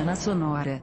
Semana Sonora.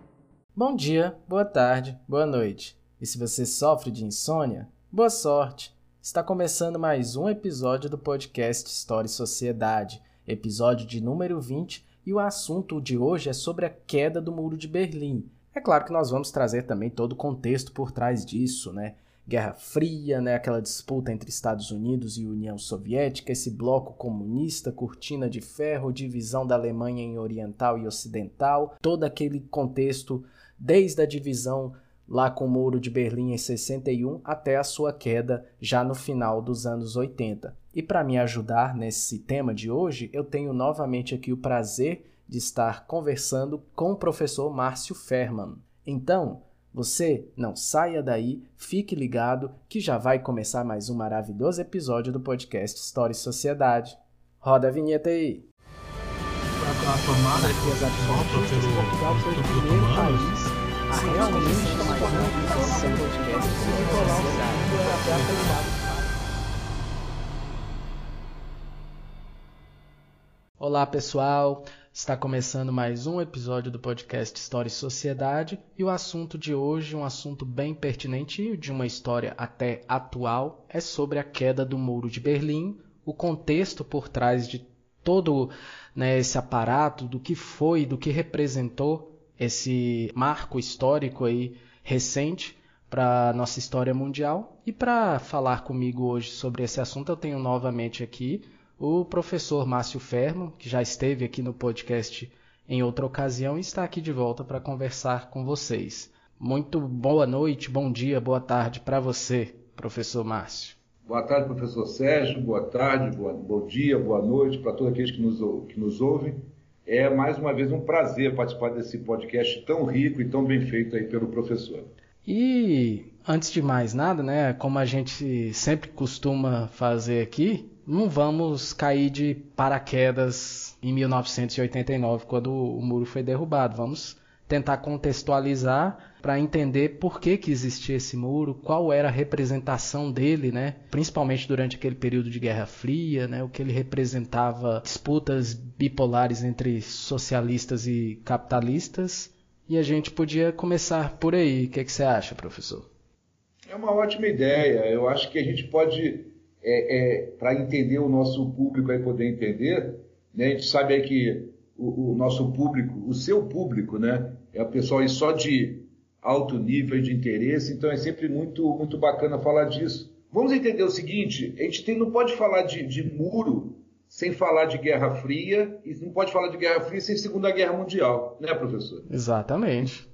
Bom dia, boa tarde, boa noite. E se você sofre de insônia, boa sorte. Está começando mais um episódio do podcast História e Sociedade, episódio de número 20, e o assunto de hoje é sobre a queda do Muro de Berlim. É claro que nós vamos trazer também todo o contexto por trás disso, né? Guerra Fria, né, aquela disputa entre Estados Unidos e União Soviética, esse bloco comunista, cortina de ferro, divisão da Alemanha em oriental e ocidental, todo aquele contexto desde a divisão lá com o Muro de Berlim em 61 até a sua queda já no final dos anos 80. E para me ajudar nesse tema de hoje, eu tenho novamente aqui o prazer de estar conversando com o professor Márcio Ferman. Então, você não saia daí, fique ligado que já vai começar mais um maravilhoso episódio do podcast História e Sociedade. Roda a vinheta aí! a tomada pelo primeiro país a realmente esse podcast e Olá pessoal, Está começando mais um episódio do podcast História e Sociedade e o assunto de hoje, um assunto bem pertinente de uma história até atual, é sobre a queda do Muro de Berlim, o contexto por trás de todo né, esse aparato, do que foi, do que representou esse marco histórico aí recente para nossa história mundial. E para falar comigo hoje sobre esse assunto, eu tenho novamente aqui o professor Márcio Fermo, que já esteve aqui no podcast em outra ocasião e está aqui de volta para conversar com vocês. Muito boa noite, bom dia, boa tarde para você, professor Márcio. Boa tarde, professor Sérgio, boa tarde, boa, bom dia, boa noite para todos aqueles que nos, que nos ouvem. É mais uma vez um prazer participar desse podcast tão rico e tão bem feito aí pelo professor. E antes de mais nada, né, como a gente sempre costuma fazer aqui, não vamos cair de paraquedas em 1989, quando o muro foi derrubado. Vamos tentar contextualizar para entender por que, que existia esse muro, qual era a representação dele, né? principalmente durante aquele período de Guerra Fria, né? o que ele representava disputas bipolares entre socialistas e capitalistas. E a gente podia começar por aí. O que, que você acha, professor? É uma ótima ideia. Eu acho que a gente pode é, é, para entender o nosso público aí poder entender, né? A gente sabe aí que o, o, nosso público, o seu público, né? É o pessoal aí só de alto nível de interesse, então é sempre muito, muito bacana falar disso. Vamos entender o seguinte: a gente tem, não pode falar de, de muro sem falar de Guerra Fria e não pode falar de Guerra Fria sem Segunda Guerra Mundial, né, professor? Exatamente.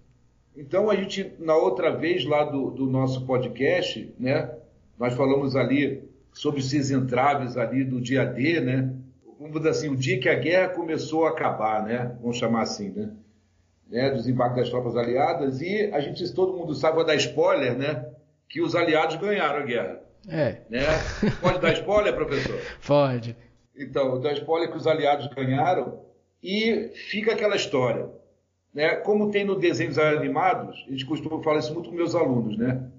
Então a gente, na outra vez lá do, do nosso podcast, né, nós falamos ali sobre esses entraves ali do dia D, né? Vamos dizer assim, o dia que a guerra começou a acabar, né? Vamos chamar assim, né? né? Desembarque das tropas aliadas e a gente, todo mundo sabe, vai dar spoiler, né? Que os aliados ganharam a guerra. É. Né? Pode dar spoiler, professor? Pode. Então, dá spoiler que os aliados ganharam e fica aquela história. Né? Como tem no desenhos animados, a gente costuma falar isso muito com meus alunos, né?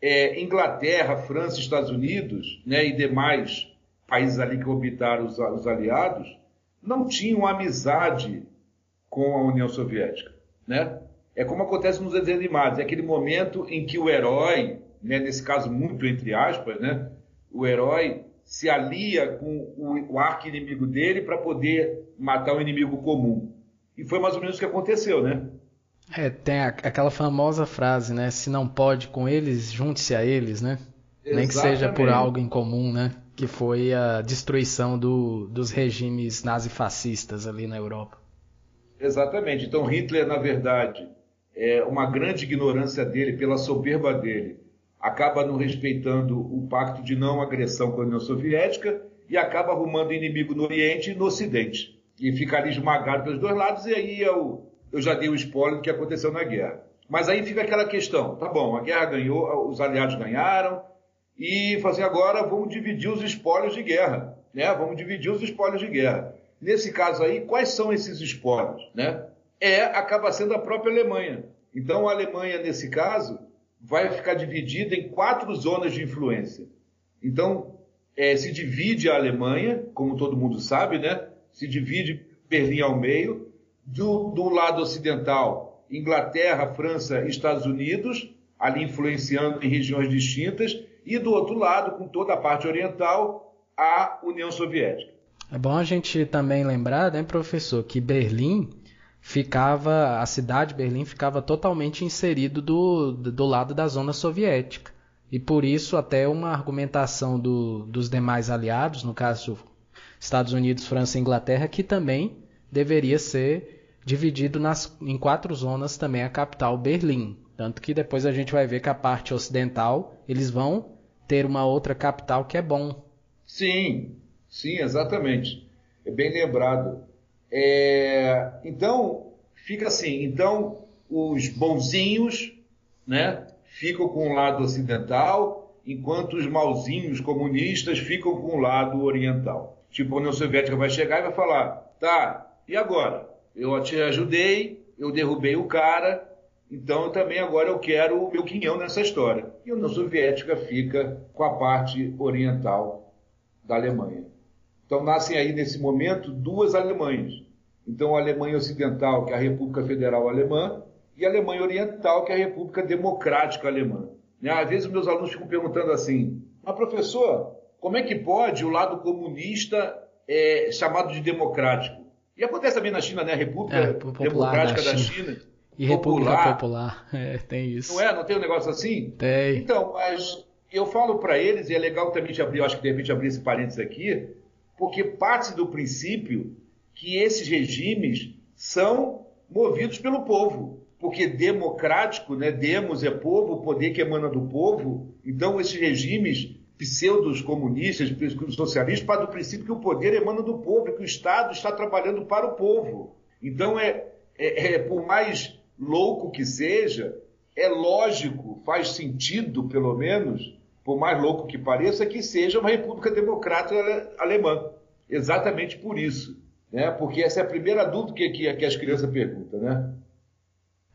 É, Inglaterra, França, Estados Unidos né, e demais países ali que orbitaram os, os aliados não tinham amizade com a União Soviética. Né? É como acontece nos desenhos animados, é aquele momento em que o herói, né, nesse caso muito entre aspas, né, o herói se alia com o, o arqui-inimigo dele para poder matar o inimigo comum. E foi mais ou menos o que aconteceu, né? É, tem a, aquela famosa frase, né? Se não pode com eles, junte-se a eles, né? Exatamente. Nem que seja por algo em comum, né? Que foi a destruição do, dos regimes nazifascistas ali na Europa. Exatamente. Então Hitler, na verdade, é uma grande ignorância dele, pela soberba dele, acaba não respeitando o pacto de não agressão com a União Soviética e acaba arrumando inimigo no Oriente e no Ocidente. E fica ali esmagado pelos dois lados, e aí é o, eu já dei o spoiler do que aconteceu na guerra. Mas aí fica aquela questão, tá bom, a guerra ganhou, os aliados ganharam, e fazer agora vamos dividir os espólios de guerra, né? Vamos dividir os espólios de guerra. Nesse caso aí, quais são esses espólios, né? É, acaba sendo a própria Alemanha. Então a Alemanha, nesse caso, vai ficar dividida em quatro zonas de influência. Então, é, se divide a Alemanha, como todo mundo sabe, né? Se divide Berlim ao meio, Do, do lado ocidental, Inglaterra, França e Estados Unidos, ali influenciando em regiões distintas, e do outro lado, com toda a parte oriental, a União Soviética. É bom a gente também lembrar, né, professor, que Berlim ficava, a cidade de Berlim ficava totalmente inserido do, do lado da zona soviética. E por isso até uma argumentação do, dos demais aliados, no caso Estados Unidos, França e Inglaterra, que também deveria ser dividido nas, em quatro zonas também a capital Berlim. Tanto que depois a gente vai ver que a parte ocidental eles vão ter uma outra capital que é bom. Sim, sim, exatamente. É bem lembrado. É, então, fica assim, então os bonzinhos, né, ficam com o lado ocidental, enquanto os malzinhos comunistas ficam com o lado oriental. Tipo, a União Soviética vai chegar e vai falar: tá, e agora? Eu te ajudei, eu derrubei o cara, então também agora eu quero o meu quinhão nessa história. E a União Soviética fica com a parte oriental da Alemanha. Então nascem aí nesse momento duas Alemanhas. Então a Alemanha Ocidental, que é a República Federal Alemã, e a Alemanha Oriental, que é a República Democrática Alemã. Né? Às vezes meus alunos ficam perguntando assim, mas professor, como é que pode o lado comunista é chamado de democrático? E acontece também na China, né? A República é, Democrática da, da China. China. E República Popular, é, tem isso. Não é? Não tem um negócio assim? Tem. Então, mas eu falo para eles, e é legal também de abrir, eu acho que de repente abrir esse parênteses aqui, porque parte do princípio que esses regimes são movidos pelo povo porque democrático, né, demos é povo, o poder que emana do povo. Então, esses regimes pseudos comunistas, socialistas, partem do princípio que o poder emana do povo, que o Estado está trabalhando para o povo. Então, é, é, é por mais louco que seja, é lógico, faz sentido, pelo menos, por mais louco que pareça, que seja uma república democrática alemã. Exatamente por isso. Né? Porque essa é a primeira dúvida que, que, que as crianças perguntam, né?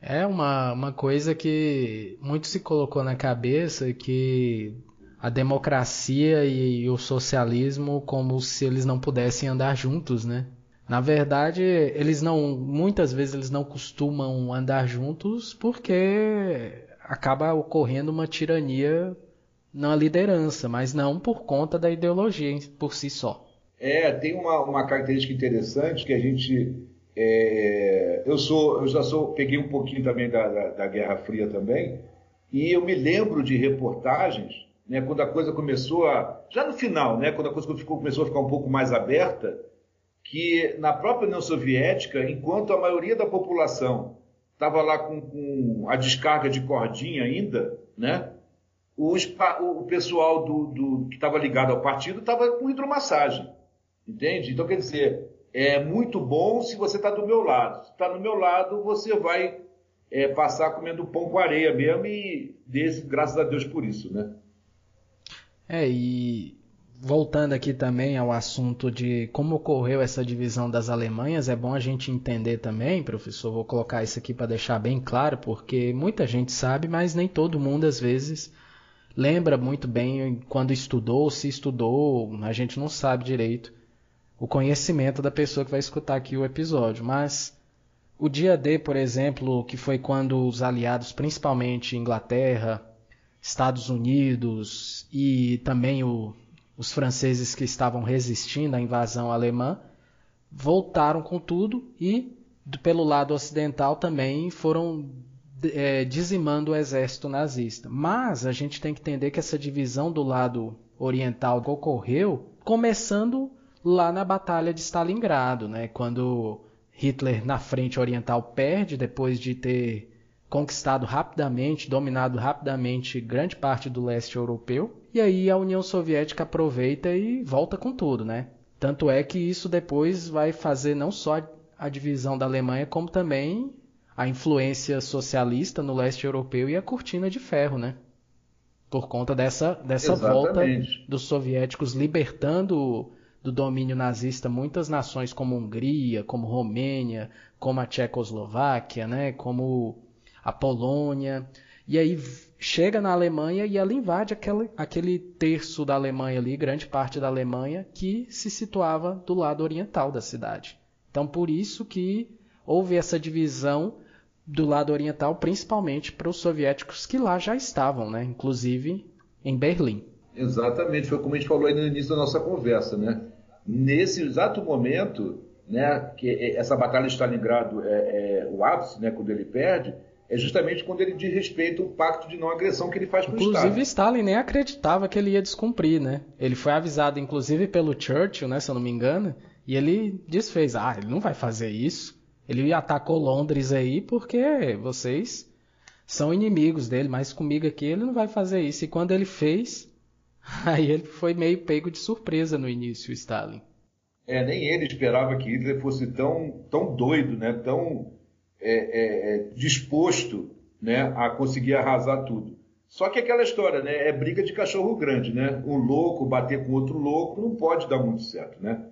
É uma, uma coisa que muito se colocou na cabeça que a democracia e, o socialismo como se eles não pudessem andar juntos, né? Na verdade, eles não, muitas vezes eles não costumam andar juntos porque acaba ocorrendo uma tirania na liderança, mas não por conta da ideologia por si só. É, tem uma, uma característica interessante que a gente é, eu sou, eu já sou, peguei um pouquinho também da, da, da, Guerra Fria também, e eu me lembro de reportagens, né, quando a coisa começou a, já no final, né, quando a coisa ficou, começou a ficar um pouco mais aberta, que na própria União Soviética, enquanto a maioria da população estava lá com, com, a descarga de cordinha ainda, né, os, o pessoal do, do que estava ligado ao partido estava com hidromassagem, entende? Então quer dizer é muito bom se você está do meu lado. Se está do meu lado, você vai é, passar comendo pão com areia mesmo e desse, graças a Deus por isso, né? É, e voltando aqui também ao assunto de como ocorreu essa divisão das Alemanhas, é bom a gente entender também, professor, vou colocar isso aqui para deixar bem claro, porque muita gente sabe, mas nem todo mundo às vezes lembra muito bem quando estudou, se estudou, a gente não sabe direito o conhecimento da pessoa que vai escutar aqui o episódio. Mas o dia D, por exemplo, que foi quando os aliados, principalmente Inglaterra, Estados Unidos e também o, os franceses que estavam resistindo à invasão alemã, voltaram com tudo e, pelo lado ocidental, também foram é, dizimando o exército nazista. Mas a gente tem que entender que essa divisão do lado oriental ocorreu começando lá na Batalha de Stalingrado, né, quando Hitler na frente oriental perde depois de ter conquistado rapidamente, dominado rapidamente grande parte do leste europeu, e aí a União Soviética aproveita e volta com tudo, né? Tanto é que isso depois vai fazer não só a divisão da Alemanha, como também a influência socialista no leste europeu e a cortina de ferro, né? Por conta dessa, dessa volta dos soviéticos libertando do domínio nazista muitas nações como Hungria, como Romênia, como a Tchecoslováquia, né, como a Polônia. E aí chega na Alemanha e ela invade aquele, terço da Alemanha ali, grande parte da Alemanha, que se situava do lado oriental da cidade. Então por isso que houve essa divisão do lado oriental, principalmente para os soviéticos que lá já estavam, né? inclusive em Berlim. Exatamente, foi como a gente falou aí no início da nossa conversa. Né? Nesse exato momento, né, que essa batalha de Stalingrado é, é o ápice, né, quando ele perde, é justamente quando ele desrespeita o pacto de não agressão que ele faz com o Estado. Inclusive, Stalin nem acreditava que ele ia descumprir, né? Ele foi avisado, inclusive, pelo Churchill, né, se eu não me engano, e ele desfez. Ah, ele não vai fazer isso. Ele atacou Londres aí porque vocês são inimigos dele, mas comigo aqui ele não vai fazer isso. E quando ele fez, aí ele foi meio pego de surpresa no início, o Stalin. É, nem ele esperava que Hitler fosse tão, tão doido, né? Tão é, é, é, disposto né, a conseguir arrasar tudo. Só que aquela história, né, é briga de cachorro grande, né? Um louco bater com outro louco não pode dar muito certo, né?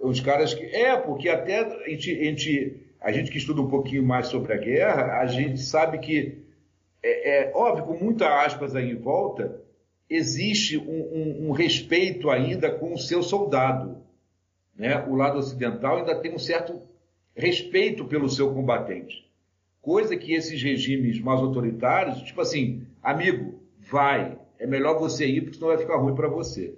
Os caras que é porque até a gente, a gente, a gente que estuda um pouquinho mais sobre a guerra, a gente sabe que é, é óbvio com muitas aspas aí em volta existe um, um, um respeito ainda com o seu soldado, né? O lado ocidental ainda tem um certo respeito pelo seu combatente. Coisa que esses regimes mais autoritários, tipo assim, amigo, vai, é melhor você ir porque senão vai ficar ruim para você.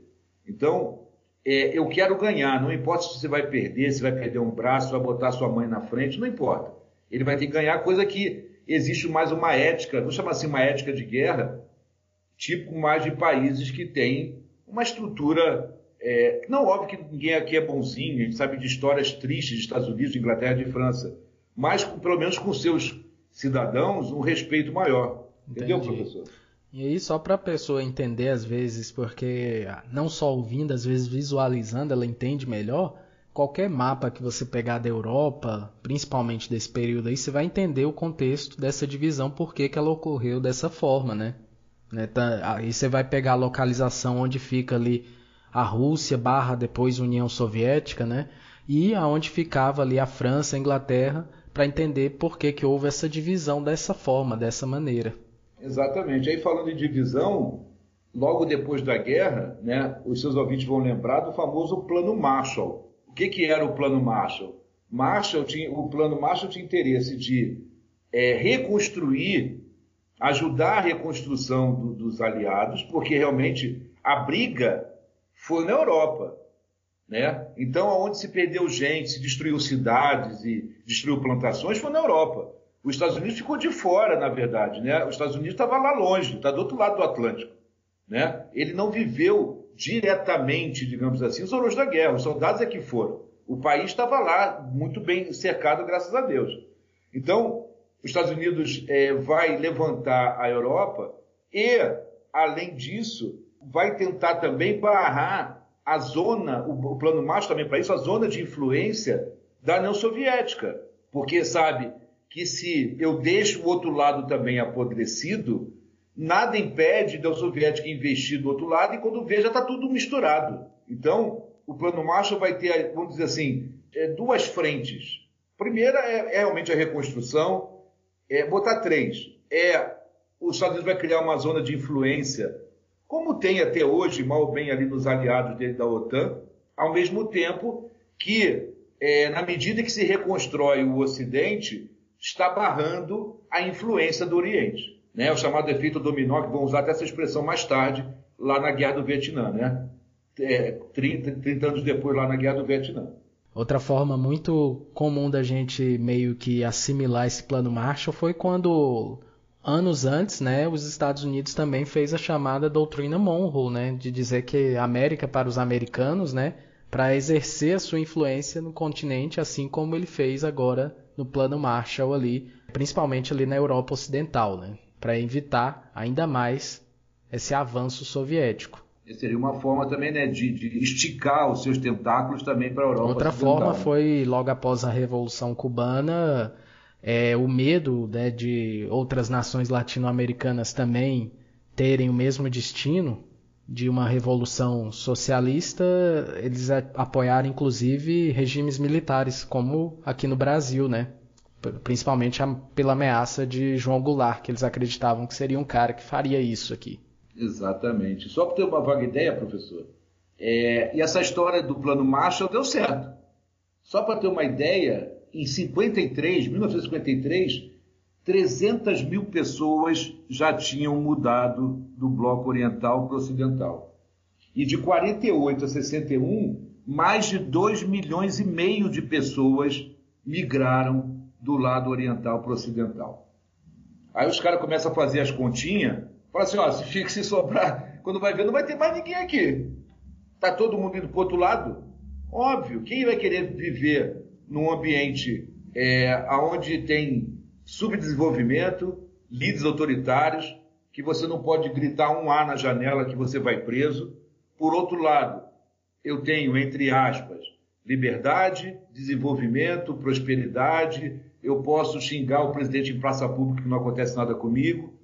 Então, é, eu quero ganhar, não importa se você vai perder, se vai perder um braço, vai botar sua mãe na frente, não importa. Ele vai ter que ganhar, coisa que existe mais uma ética, vamos chamar assim uma ética de guerra, tipo mais de países que têm uma estrutura é, não, óbvio que ninguém aqui é bonzinho, a gente sabe de histórias tristes de Estados Unidos, de Inglaterra e de França, mas pelo menos com seus cidadãos um respeito maior. Entendi. Entendeu, professor? E aí, só para a pessoa entender às vezes, porque não só ouvindo, às vezes visualizando, ela entende melhor. Qualquer mapa que você pegar da Europa, principalmente desse período aí, você vai entender o contexto dessa divisão, por que ela ocorreu dessa forma, né? né tá, aí você vai pegar a localização onde fica ali a Rússia barra depois União Soviética, né? E aonde ficava ali a França, a Inglaterra, para entender por que, que houve essa divisão dessa forma, dessa maneira. Exatamente. Aí falando em divisão, logo depois da guerra, né, os seus ouvintes vão lembrar do famoso Plano Marshall. O que, que era o Plano Marshall? Marshall tinha, o Plano Marshall tinha interesse de é, reconstruir, ajudar a reconstrução do, dos aliados, porque realmente a briga foi na Europa. Né? Então, aonde se perdeu gente, se destruiu cidades e destruiu plantações, foi na Europa. Os Estados Unidos ficou de fora, na verdade. Né? Os Estados Unidos estava lá longe, está do outro lado do Atlântico. Né? Ele não viveu diretamente, digamos assim, os horrores da guerra. Os soldados é que foram. O país estava lá, muito bem cercado, graças a Deus. Então, os Estados Unidos é, vai levantar a Europa e, além disso, vai tentar também barrar a zona, o, plano Marshall também para isso, a zona de influência da União Soviética. Porque sabe que se eu deixo o outro lado também apodrecido, nada impede da União Soviética investir do outro lado e quando vê já está tudo misturado. Então, o plano Marshall vai ter, vamos dizer assim, é, duas frentes. Primeira é, é realmente a reconstrução, é botar três. É os Estados Unidos vai criar uma zona de influência como tem até hoje, mal bem ali nos aliados dele da OTAN, ao mesmo tempo que, é, na medida que se reconstrói o Ocidente, está barrando a influência do Oriente. Né? O chamado efeito dominó, que vão usar até essa expressão mais tarde, lá na Guerra do Vietnã, né? É, 30, 30 anos depois, lá na Guerra do Vietnã. Outra forma muito comum da gente meio que assimilar esse plano Marshall foi quando anos antes, né, os Estados Unidos também fez a chamada doutrina Monroe, né, de dizer que a América para os americanos, né, para exercer a sua influência no continente, assim como ele fez agora no Plano Marshall ali, principalmente ali na Europa Ocidental, né, para evitar ainda mais esse avanço soviético. Seria uma forma também né, de, de esticar os seus tentáculos também para a Europa. Outra forma foi logo após a Revolução Cubana é, o medo né, de outras nações latino-americanas também terem o mesmo destino de uma revolução socialista, eles apoiaram inclusive regimes militares, como aqui no Brasil, né? Principalmente pela ameaça de João Goulart, que eles acreditavam que seria um cara que faria isso aqui. Exatamente. Só para ter uma vaga ideia, professor, é... e essa história do plano Marshall deu certo. Só para ter uma ideia, em 53, 1953, 300 mil pessoas já tinham mudado do bloco oriental para o ocidental. E de 48 a 61, mais de 2 milhões e meio de pessoas migraram do lado oriental para o ocidental. Aí os caras começam a fazer as continhas, falam assim, ó, se fica se sobrar, quando vai ver, não vai ter mais ninguém aqui. Tá todo mundo indo para outro lado? Óbvio, quem vai querer viver num ambiente é, onde tem subdesenvolvimento, líderes autoritários, que você não pode gritar um A na janela que você vai preso. Por outro lado, eu tenho, entre aspas, liberdade, desenvolvimento, prosperidade, eu posso xingar o presidente em praça pública que não acontece nada comigo.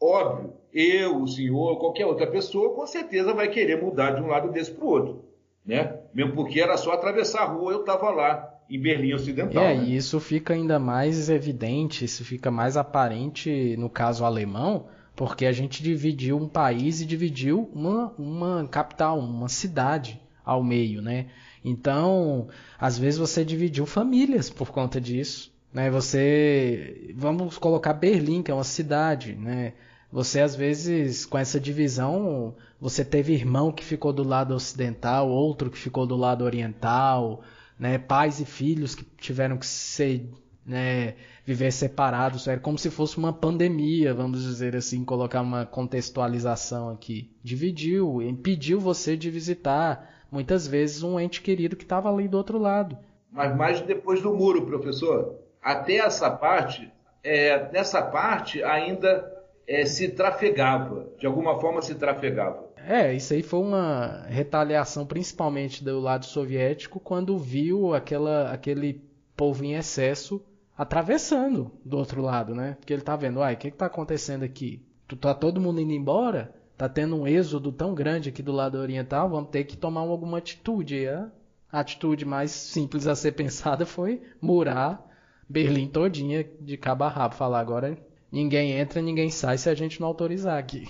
Óbvio, eu, o senhor, qualquer outra pessoa, com certeza vai querer mudar de um lado desse para o outro. Né? Mesmo porque era só atravessar a rua, eu estava lá, em Berlim Ocidental. É, né? e isso fica ainda mais evidente, isso fica mais aparente no caso alemão, porque a gente dividiu um país e dividiu uma, uma capital, uma cidade ao meio, né? Então, às vezes você dividiu famílias por conta disso. Né? Você, vamos colocar Berlim, que é uma cidade, né? Você às vezes com essa divisão, você teve irmão que ficou do lado ocidental, outro que ficou do lado oriental, né? Pais e filhos que tiveram que ser, né, viver separados, era como se fosse uma pandemia, vamos dizer assim, colocar uma contextualização aqui. Dividiu, impediu você de visitar muitas vezes um ente querido que estava ali do outro lado. Mas mais depois do muro, professor até essa parte, é, nessa parte ainda é, se trafegava, de alguma forma se trafegava. É, isso aí foi uma retaliação principalmente do lado soviético quando viu aquela, aquele povo em excesso atravessando do outro lado, né? Porque ele tá vendo, uai, o que que tá acontecendo aqui? Tá todo mundo indo embora? Tá tendo um êxodo tão grande aqui do lado oriental, vamos ter que tomar alguma atitude. E a atitude mais simples a ser pensada foi murar Berlim todinha de cabo a rabo. Falar agora ninguém entra, ninguém sai se a gente não autorizar aqui.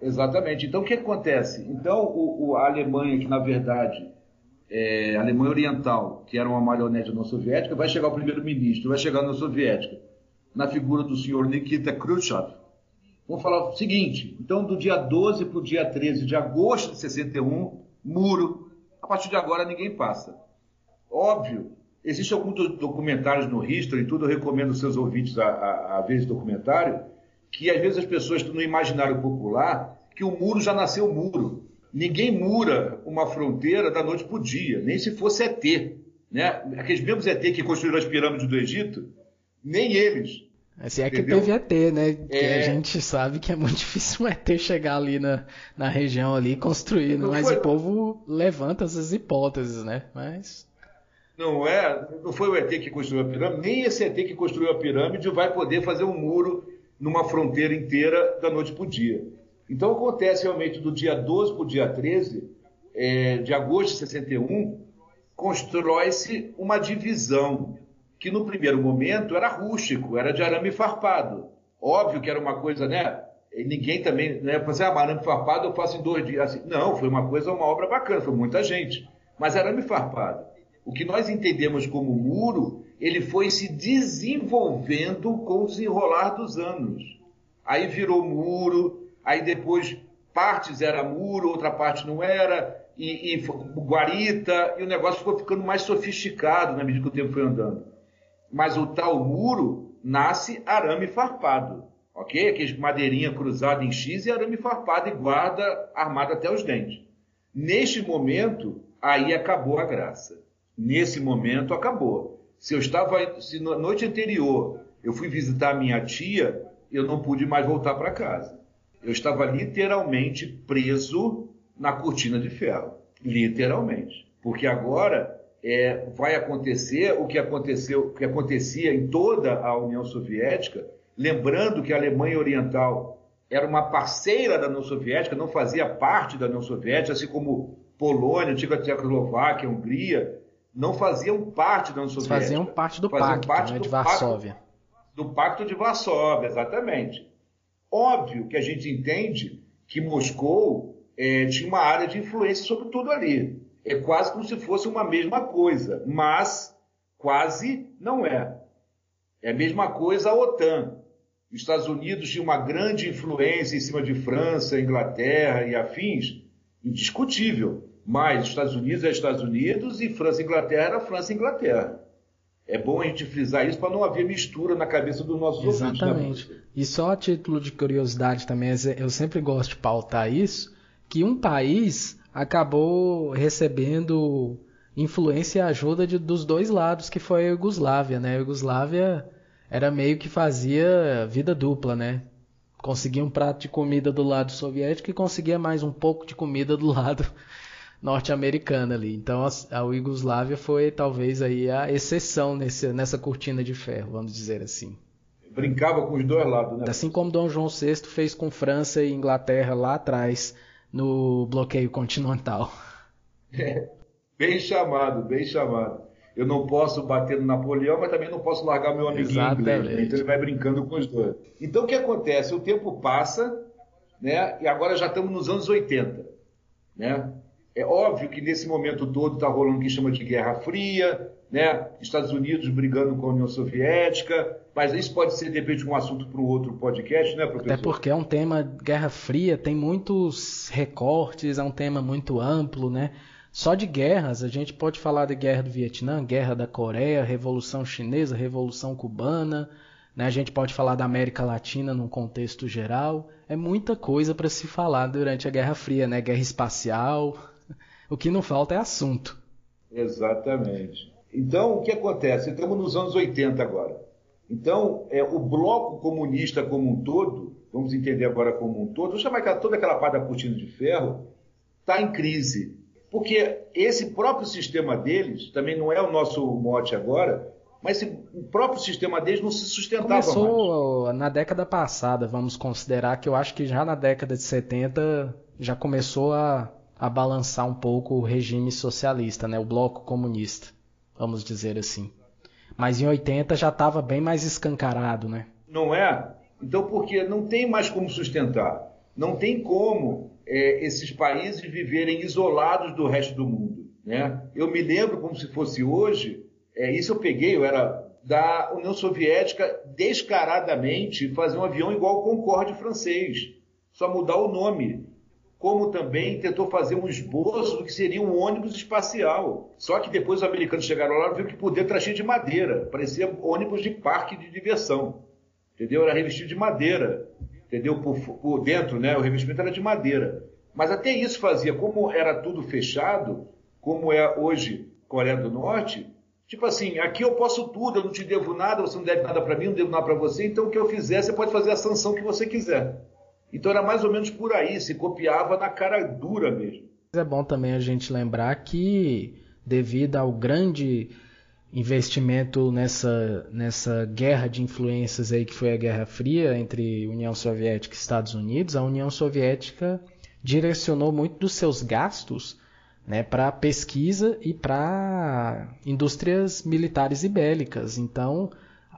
Exatamente. Então o que acontece? Então o, o a Alemanha, que na verdade é, a Alemanha Oriental, que era uma marionete não soviética, vai chegar o primeiro-ministro, vai chegar na soviética, na figura do senhor Nikita Khrushchev. Vamos falar o seguinte: então do dia 12 para o dia 13 de agosto de 61, muro. A partir de agora ninguém passa. Óbvio Existem alguns documentários no History, tudo eu recomendo aos seus ouvintes a, a, a ver esse documentário, que às vezes as pessoas no imaginário popular, que o muro já nasceu muro. Ninguém mura uma fronteira da noite para o dia, nem se fosse ET. Né? Aqueles mesmos ET que construíram as pirâmides do Egito, nem eles. Assim é que teve ET, né? Que é... a gente sabe que é muito difícil um ET chegar ali na, na região ali e construir, né? mas foi... o povo levanta essas hipóteses, né? Mas não é, não foi o ET que construiu a pirâmide, nem esse ET que construiu a pirâmide vai poder fazer um muro numa fronteira inteira da noite para o dia. Então acontece realmente do dia 12 para o dia 13 é, de agosto de 61, constrói-se uma divisão que no primeiro momento era rústico, era de arame farpado. Óbvio que era uma coisa, né? Ninguém também, né? Fazer ah, arame farpado eu faço em dois dias. Assim, não, foi uma coisa, uma obra bacana, foi muita gente. Mas arame farpado o que nós entendemos como muro, ele foi se desenvolvendo com o desenrolar dos anos. Aí virou muro, aí depois partes era muro, outra parte não era, e, e guarita, e o negócio ficou ficando mais sofisticado na medida que o tempo foi andando. Mas o tal muro nasce arame farpado, ok? Aquele madeirinha cruzada em X e arame farpado e guarda armada até os dentes. Neste momento, aí acabou a graça nesse momento acabou. Se eu estava, se na noite anterior eu fui visitar minha tia, eu não pude mais voltar para casa. Eu estava literalmente preso na cortina de ferro, literalmente, porque agora é, vai acontecer o que aconteceu, o que acontecia em toda a União Soviética, lembrando que a Alemanha Oriental era uma parceira da União Soviética, não fazia parte da União Soviética, assim como Polônia, antiga Tchecoslováquia, Hungria, não faziam parte da União Soviética. Faziam parte do faziam pacto parte né, do de Varsóvia. Pacto, do pacto de Varsóvia, exatamente. Óbvio que a gente entende que Moscou é, tinha uma área de influência sobre tudo ali. É quase como se fosse uma mesma coisa. Mas, Quase não é. É a mesma coisa a OTAN. Os Estados Unidos tinham uma grande influência em cima de França, Inglaterra e afins, indiscutível. Mas os Estados Unidos é Estados Unidos e França e Inglaterra era França e Inglaterra. É bom a gente frisar isso para não haver mistura na cabeça dos nossos Exatamente. ouvintes. Exatamente. Né? E só a título de curiosidade também, eu sempre gosto de pautar isso, que um país acabou recebendo influência e ajuda de, dos dois lados, que foi a Iugoslávia, né? A Iugoslávia era meio que fazia vida dupla, né? Conseguia um prato de comida do lado soviético e conseguia mais um pouco de comida do lado norte-americana ali. Então a, a Iugoslávia foi talvez aí a exceção nesse, nessa cortina de ferro, vamos dizer assim. Brincava com os dois lados, né? Assim como Dom João VI fez com França e Inglaterra lá atrás no bloqueio continental. É, bem chamado, bem chamado. Eu não posso bater no Napoleão, mas também não posso largar meu amiguinho inglês. Né? Então ele vai brincando com os dois. Então o que acontece? O tempo passa, né? E agora já estamos nos anos 80, né? É óbvio que nesse momento todo está rolando o que chama de Guerra Fria, né? Estados Unidos brigando com a União Soviética, mas isso pode ser, de repente, um assunto para um outro podcast, né, professor? Até porque é um tema, Guerra Fria, tem muitos recortes, é um tema muito amplo, né? Só de guerras, a gente pode falar de Guerra do Vietnã, Guerra da Coreia, Revolução Chinesa, Revolução Cubana, né? a gente pode falar da América Latina num contexto geral. É muita coisa para se falar durante a Guerra Fria, né? Guerra espacial, o que não falta é assunto. Exatamente. Então, o que acontece? Estamos nos anos 80 agora. Então, é, o bloco comunista como um todo, vamos entender agora como um todo, vou chamar toda aquela parte da cortina de ferro, está em crise. Porque esse próprio sistema deles, também não é o nosso mote agora, mas esse, o próprio sistema deles não se sustentava Começou mais. na década passada, vamos considerar que eu acho que já na década de 70 já começou a a balançar um pouco o regime socialista, né, o bloco comunista, vamos dizer assim. Mas em 80 já estava bem mais escancarado, né? Não é? Então, porque não tem mais como sustentar. Não tem como é, esses países viverem isolados do resto do mundo. Né? Eu me lembro como se fosse hoje, é, isso eu peguei, eu era da União Soviética descaradamente fazer um avião igual ao Concorde francês. Só mudar o nome como também tentou fazer um esboço do que seria um ônibus espacial. Só que depois os americanos chegaram lá e viram que poder dentro cheio de madeira, parecia ônibus de parque de diversão. Entendeu? Era revestido de madeira. Entendeu? Por, por dentro, né? O revestimento era de madeira. Mas até isso fazia, como era tudo fechado, como é hoje Coreia do Norte, tipo assim, aqui eu posso tudo, eu não te devo nada, você não deve nada para mim, não devo nada para você, então o que eu fizer, você pode fazer a sanção que você quiser. Então era mais ou menos por aí, se copiava na cara dura mesmo. É bom também a gente lembrar que, devido ao grande investimento nessa, nessa guerra de influências aí que foi a Guerra Fria entre União Soviética e Estados Unidos, a União Soviética direcionou muito dos seus gastos né, para pesquisa e para indústrias militares e bélicas. Então,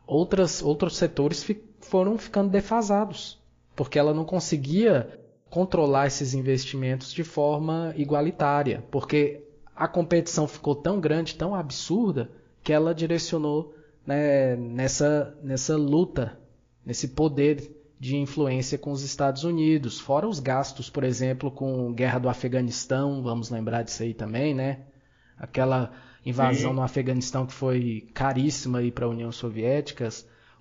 outras, outros setores fi, foram ficando defasados porque ela não conseguia controlar esses investimentos de forma igualitária, porque a competição ficou tão grande, tão absurda, que ela direcionou né, nessa, nessa luta, nesse poder de influência com os Estados Unidos, fora os gastos, por exemplo, com guerra do Afeganistão, vamos lembrar disso aí também, né? Aquela invasão Sim. no Afeganistão que foi caríssima para a União Soviética,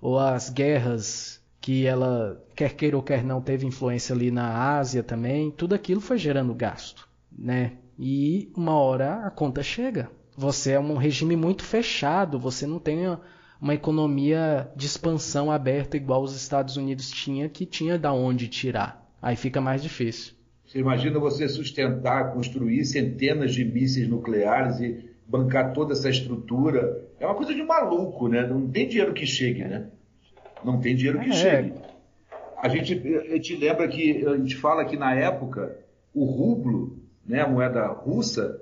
ou as guerras que ela, quer queira ou quer não, teve influência ali na Ásia também, tudo aquilo foi gerando gasto, né? E uma hora a conta chega. Você é um regime muito fechado, você não tem uma economia de expansão aberta igual os Estados Unidos tinha, que tinha da onde tirar. Aí fica mais difícil. Você imagina você sustentar, construir centenas de mísseis nucleares e bancar toda essa estrutura. É uma coisa de maluco, né? Não tem dinheiro que chegue, né? Não tem dinheiro que é. chegue. A gente, a gente lembra que a gente fala que na época o rublo, né, a moeda russa,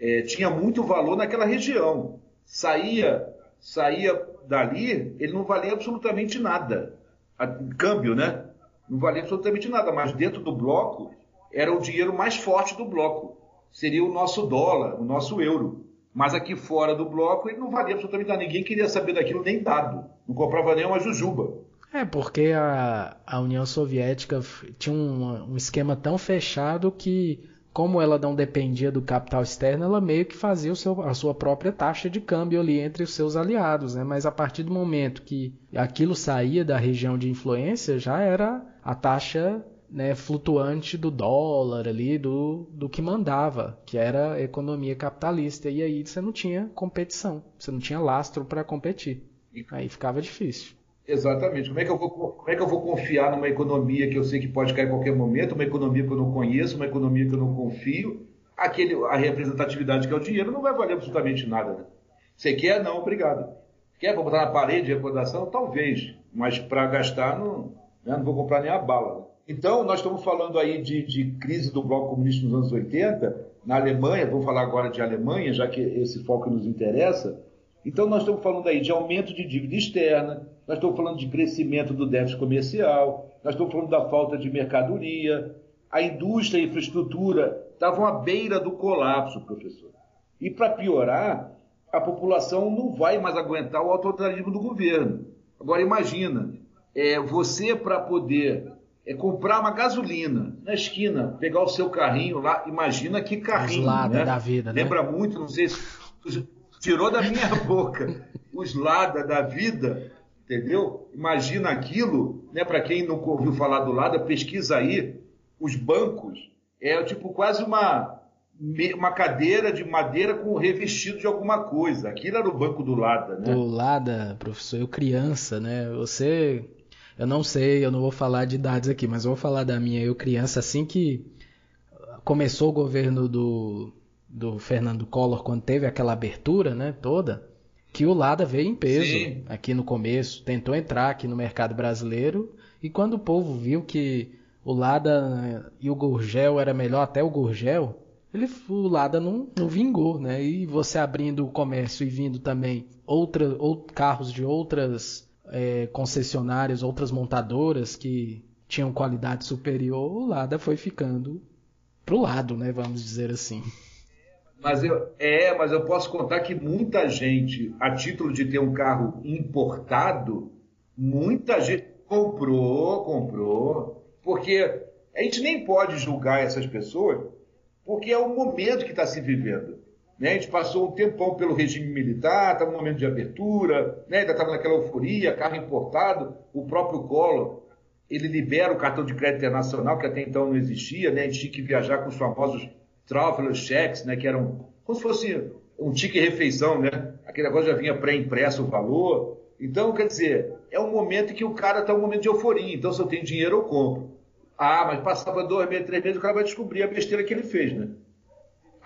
é, tinha muito valor naquela região. Saía, saía dali, ele não valia absolutamente nada. A, câmbio, né? Não valia absolutamente nada, mas dentro do bloco era o dinheiro mais forte do bloco. Seria o nosso dólar, o nosso euro. Mas aqui fora do bloco ele não valia absolutamente nada. Ninguém queria saber daquilo nem dado. Não comprava nem uma jujuba. É, porque a, a União Soviética tinha um, um esquema tão fechado que como ela não dependia do capital externo, ela meio que fazia seu, a sua própria taxa de câmbio ali entre os seus aliados, né? Mas a partir do momento que aquilo saía da região de influência, já era a taxa né, flutuante do dólar ali, do, do que mandava, que era a economia capitalista. E aí você não tinha competição, você não tinha lastro para competir. Aí ficava difícil. Exatamente. Como é, que eu vou, como é que eu vou confiar numa economia que eu sei que pode cair a qualquer momento, uma economia que eu não conheço, uma economia que eu não confio? Aquele, a representatividade que é o dinheiro não vai valer absolutamente nada. Né? Você quer? Não, obrigado. Quer para botar na parede de recordação? Talvez. Mas para gastar, não, né? não vou comprar nem a bala. Então, nós estamos falando aí de, de, crise do bloco comunista nos anos 80, na Alemanha, vamos falar agora de Alemanha, já que esse foco nos interessa. Então, nós estamos falando aí de aumento de dívida externa, nós estamos falando de crescimento do déficit comercial, nós estamos falando da falta de mercadoria, a indústria e a infraestrutura estavam à beira do colapso, professor. E para piorar, a população não vai mais aguentar o autoritarismo do governo. Agora imagina, é, você para poder é, comprar uma gasolina na esquina, pegar o seu carrinho lá, imagina que carrinho, né? da vida, né? Lembra muito, não sei se tirou da minha boca os Lada da vida entendeu? Imagina aquilo, né? Para quem não ouviu falar do Lada, pesquisa aí. Os bancos é tipo quase uma uma cadeira de madeira com revestido de alguma coisa. Aquilo era o banco do Lada, né? Do Lada, professor, eu criança, né? Você, eu não sei, eu não vou falar de idades aqui, mas eu vou falar da minha. Eu criança, assim que começou o governo do do Fernando Collor, quando teve aquela abertura, né? Toda que o Lada veio em peso Sim. aqui no começo, tentou entrar aqui no mercado brasileiro e quando o povo viu que o Lada e o Gurgel era melhor até o Gurgel, ele, o Lada não, não vingou, né? E você abrindo o comércio e vindo também outra, ou, carros de outras é, concessionárias, outras montadoras que tinham qualidade superior, o Lada foi ficando pro lado, né? Vamos dizer assim. Mas eu, é, mas eu posso contar que muita gente, a título de ter um carro importado, muita gente comprou, comprou, porque a gente nem pode julgar essas pessoas, porque é o momento que está se vivendo. Né? A gente passou um tempão pelo regime militar, estava no momento de abertura, né? ainda estava naquela euforia, carro importado, o próprio Collor, ele libera o cartão de crédito internacional, que até então não existia, né? a gente tinha que viajar com os famosos traveler checks, né, que eram como se fosse um tique refeição, né? Aquele negócio já vinha pré-impresso o valor. Então, quer dizer, é um momento que o cara está um momento de euforia. Então, se eu tenho dinheiro, eu compro. Ah, mas passava dois meses, três meses, o cara vai descobrir a besteira que ele fez, né?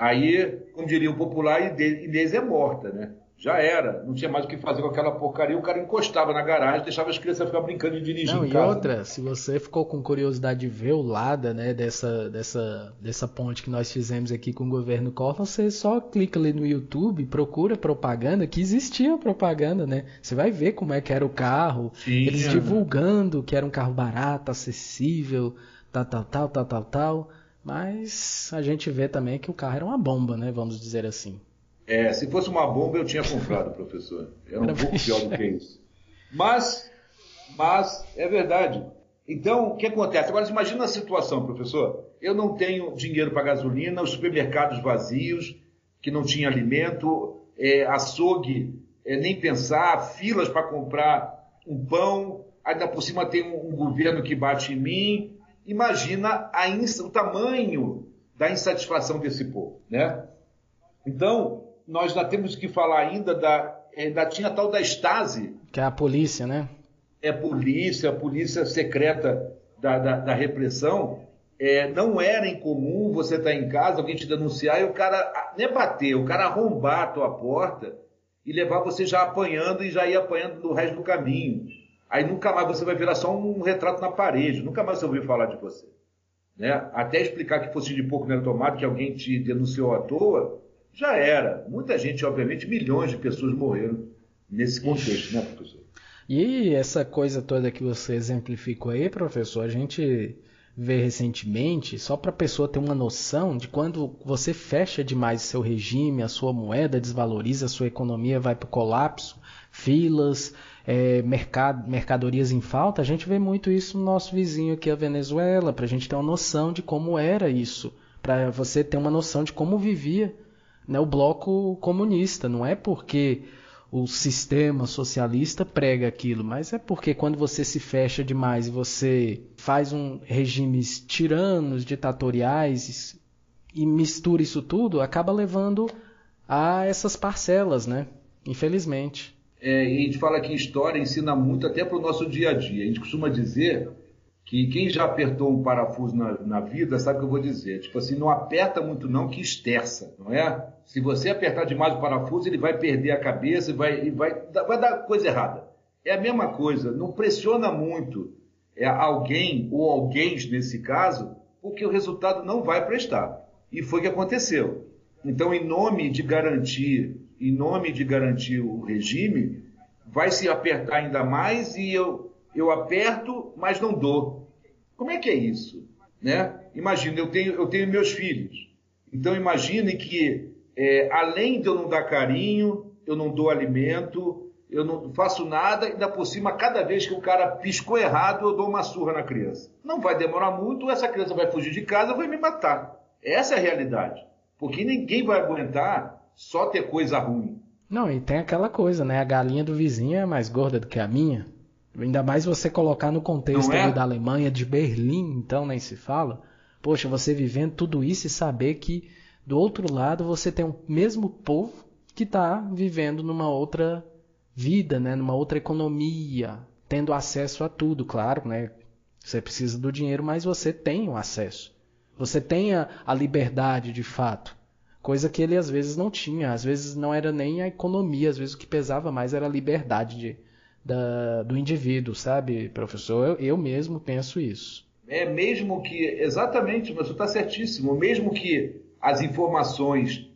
Aí, como diria o popular, Inês é morta, né? já era, não tinha mais o que fazer com aquela porcaria, o cara encostava na garagem, deixava as crianças ficar brincando de dirigir não, em casa. E outra, se você ficou com curiosidade de ver o lado, né, dessa, dessa, dessa ponte que nós fizemos aqui com o governo Collor, você só clica ali no YouTube, procura propaganda, que existia propaganda, né? Você vai ver como é que era o carro, Sim, eles é. divulgando que era um carro barato, acessível, tal, tal, tal, tal, tal, tal. Mas a gente vê também que o carro era uma bomba, né? Vamos dizer assim. É, se fosse uma bomba, eu tinha comprado, professor. Era um pouco pior do que isso. Mas, mas, é verdade. Então, o que acontece? Agora, imagina a situação, professor. Eu não tenho dinheiro para gasolina, os supermercados vazios, que não tinha alimento, é, açougue, é, nem pensar, filas para comprar um pão, ainda por cima tem um, um governo que bate em mim. Imagina o tamanho da insatisfação desse povo, né? Então, nós já temos que falar ainda da. Ainda tinha a tal da Stasi. Que é a polícia, né? É polícia, a polícia secreta da, da, da repressão. É, não era incomum você estar em casa, alguém te denunciar e o cara nem bater, o cara arrombar a tua porta e levar você já apanhando e já ir apanhando no resto do caminho. Aí nunca mais você vai virar só um retrato na parede, nunca mais você ouviu falar de você. Né? Até explicar que fosse de pouco no tomate, que alguém te denunciou à toa, já era. Muita gente, obviamente, milhões de pessoas morreram nesse contexto, né, professor? E essa coisa toda que você exemplificou aí, professor, a gente ver recentemente, só para a pessoa ter uma noção de quando você fecha demais seu regime, a sua moeda desvaloriza, a sua economia vai para o colapso, filas, é, mercado, mercadorias em falta, a gente vê muito isso no nosso vizinho aqui, a Venezuela, para a gente ter uma noção de como era isso, para você ter uma noção de como vivia né, o bloco comunista. Não é porque o sistema socialista prega aquilo, mas é porque quando você se fecha demais e você faz um regimes tiranos, ditatoriais e mistura isso tudo, acaba levando a essas parcelas, né? Infelizmente. É, a gente fala que história ensina muito até para o nosso dia a dia. A gente costuma dizer que quem já apertou um parafuso na, na, vida sabe o que eu vou dizer. Tipo assim, não aperta muito não que esterça, não é? Se você apertar demais o parafuso, ele vai perder a cabeça e vai, e vai, vai dar coisa errada. É a mesma coisa, não pressiona muito é, alguém ou alguém nesse caso, porque o resultado não vai prestar. E foi o que aconteceu. Então, em nome de garantir em nome de garantir o regime, vai se apertar ainda mais e eu, eu aperto, mas não dou. Como é que é isso? Né? Imagina, eu tenho, eu tenho meus filhos. Então imagine que, é, além de eu não dar carinho, eu não dou alimento, eu não faço nada, ainda por cima, cada vez que o cara piscou errado, eu dou uma surra na criança. Não vai demorar muito, essa criança vai fugir de casa, vai me matar. Essa é a realidade. Porque ninguém vai aguentar só ter coisa ruim. Não, e tem aquela coisa, né? A galinha do vizinho é mais gorda do que a minha. Ainda mais você colocar no contexto é? da Alemanha, de Berlim, então nem se fala. Poxa, você vivendo tudo isso e saber que do outro lado você tem o mesmo povo que está vivendo numa outra vida, né? numa outra economia, tendo acesso a tudo, claro, né? Você precisa do dinheiro, mas você tem o acesso. Você tem a, a liberdade de fato. Coisa que ele às vezes não tinha, às vezes não era nem a economia, às vezes o que pesava mais era a liberdade de, da, do indivíduo, sabe, professor? Eu, eu mesmo penso isso. É mesmo que, exatamente, você está certíssimo, mesmo que as informações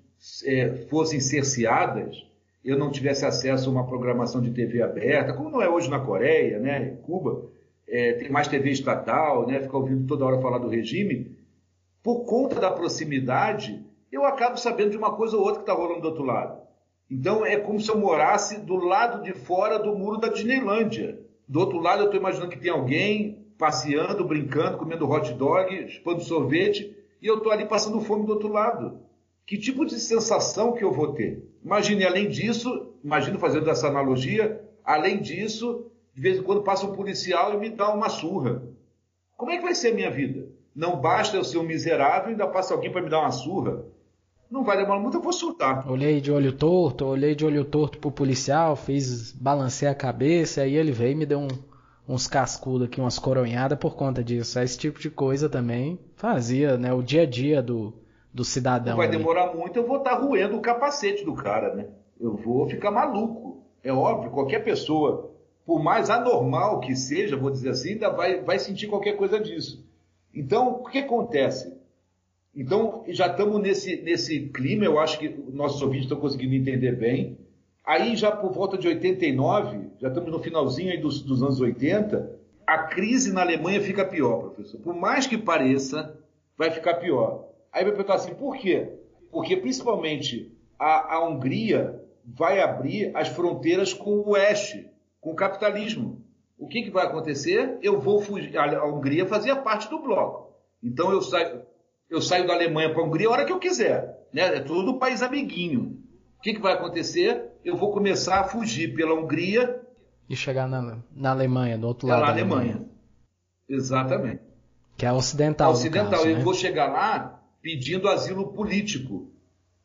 é, fossem cerceadas, eu não tivesse acesso a uma programação de TV aberta, como não é hoje na Coreia, né, em Cuba, é, tem mais TV estatal, né, fica ouvindo toda hora falar do regime, por conta da proximidade, eu acabo sabendo de uma coisa ou outra que está rolando do outro lado. Então é como se eu morasse do lado de fora do muro da Disneylândia. Do outro lado eu estou imaginando que tem alguém passeando, brincando, comendo hot dog, chupando sorvete, e eu estou ali passando fome do outro lado. Que tipo de sensação que eu vou ter? Imagine, além disso, imagino fazendo essa analogia, além disso, de vez em quando passa um policial e me dá uma surra. Como é que vai ser a minha vida? Não basta eu ser um miserável, ainda passa alguém para me dar uma surra não vai demorar muito, eu vou surtar. Olhei de olho torto, olhei de olho torto pro policial, fiz, balancei a cabeça, aí ele veio e me deu um, uns cascudos aqui, umas coronhadas por conta disso. Esse tipo de coisa também fazia, né, o dia a dia do, do cidadão. Não vai ali. demorar muito, eu vou estar tá roendo o capacete do cara, né? Eu vou ficar maluco. É óbvio, qualquer pessoa, por mais anormal que seja, vou dizer assim, ainda vai, vai sentir qualquer coisa disso. Então, o que acontece? Então, já estamos nesse, nesse clima, eu acho que nossos ouvintes estão conseguindo entender bem. Aí, já por volta de 89, já estamos no finalzinho aí dos, dos anos 80, a crise na Alemanha fica pior, professor. Por mais que pareça, vai ficar pior. Aí vai perguntar assim, por quê? Porque principalmente a, a Hungria vai abrir as fronteiras com o Oeste, com o capitalismo. O que, que vai acontecer? Eu vou fugir. A Hungria fazia parte do bloco. Então eu saio eu saio da Alemanha para a Hungria a hora que eu quiser. Né? É tudo país amiguinho. O que, que vai acontecer? Eu vou começar a fugir pela Hungria. E chegar na, na Alemanha, do outro lado. Na Alemanha. Alemanha. Exatamente. Que é ocidental. Ocidental. Caso, eu né? vou chegar lá pedindo asilo político.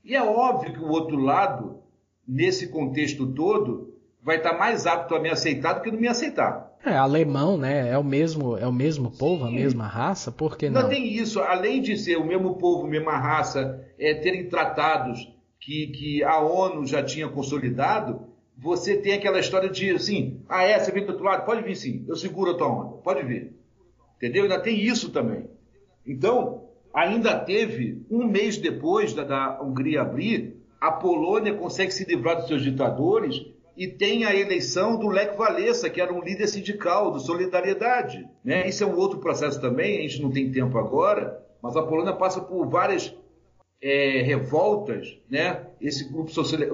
E é óbvio que o outro lado, nesse contexto todo, vai estar mais apto a me aceitar do que não me aceitar. É, alemão, né? É o mesmo, é o mesmo povo, Sim. a mesma raça, por que não? Não tem isso, além de ser o mesmo povo, mesma raça, é, terem tratados que, que a ONU já tinha consolidado, você tem aquela história de assim, ah é, você vem do outro lado? Pode vir sim, eu seguro a tua onda, pode vir. Entendeu? Ainda tem isso também. Então, ainda teve, um mês depois da, da Hungria abrir, a Polônia consegue se livrar dos seus ditadores e tem a eleição do Lech Walesa, que era um líder sindical do Solidariedade. Né? Isso é um outro processo também, a gente não tem tempo agora, mas a Polônia passa por várias é, revoltas. Né? Esse grupo social,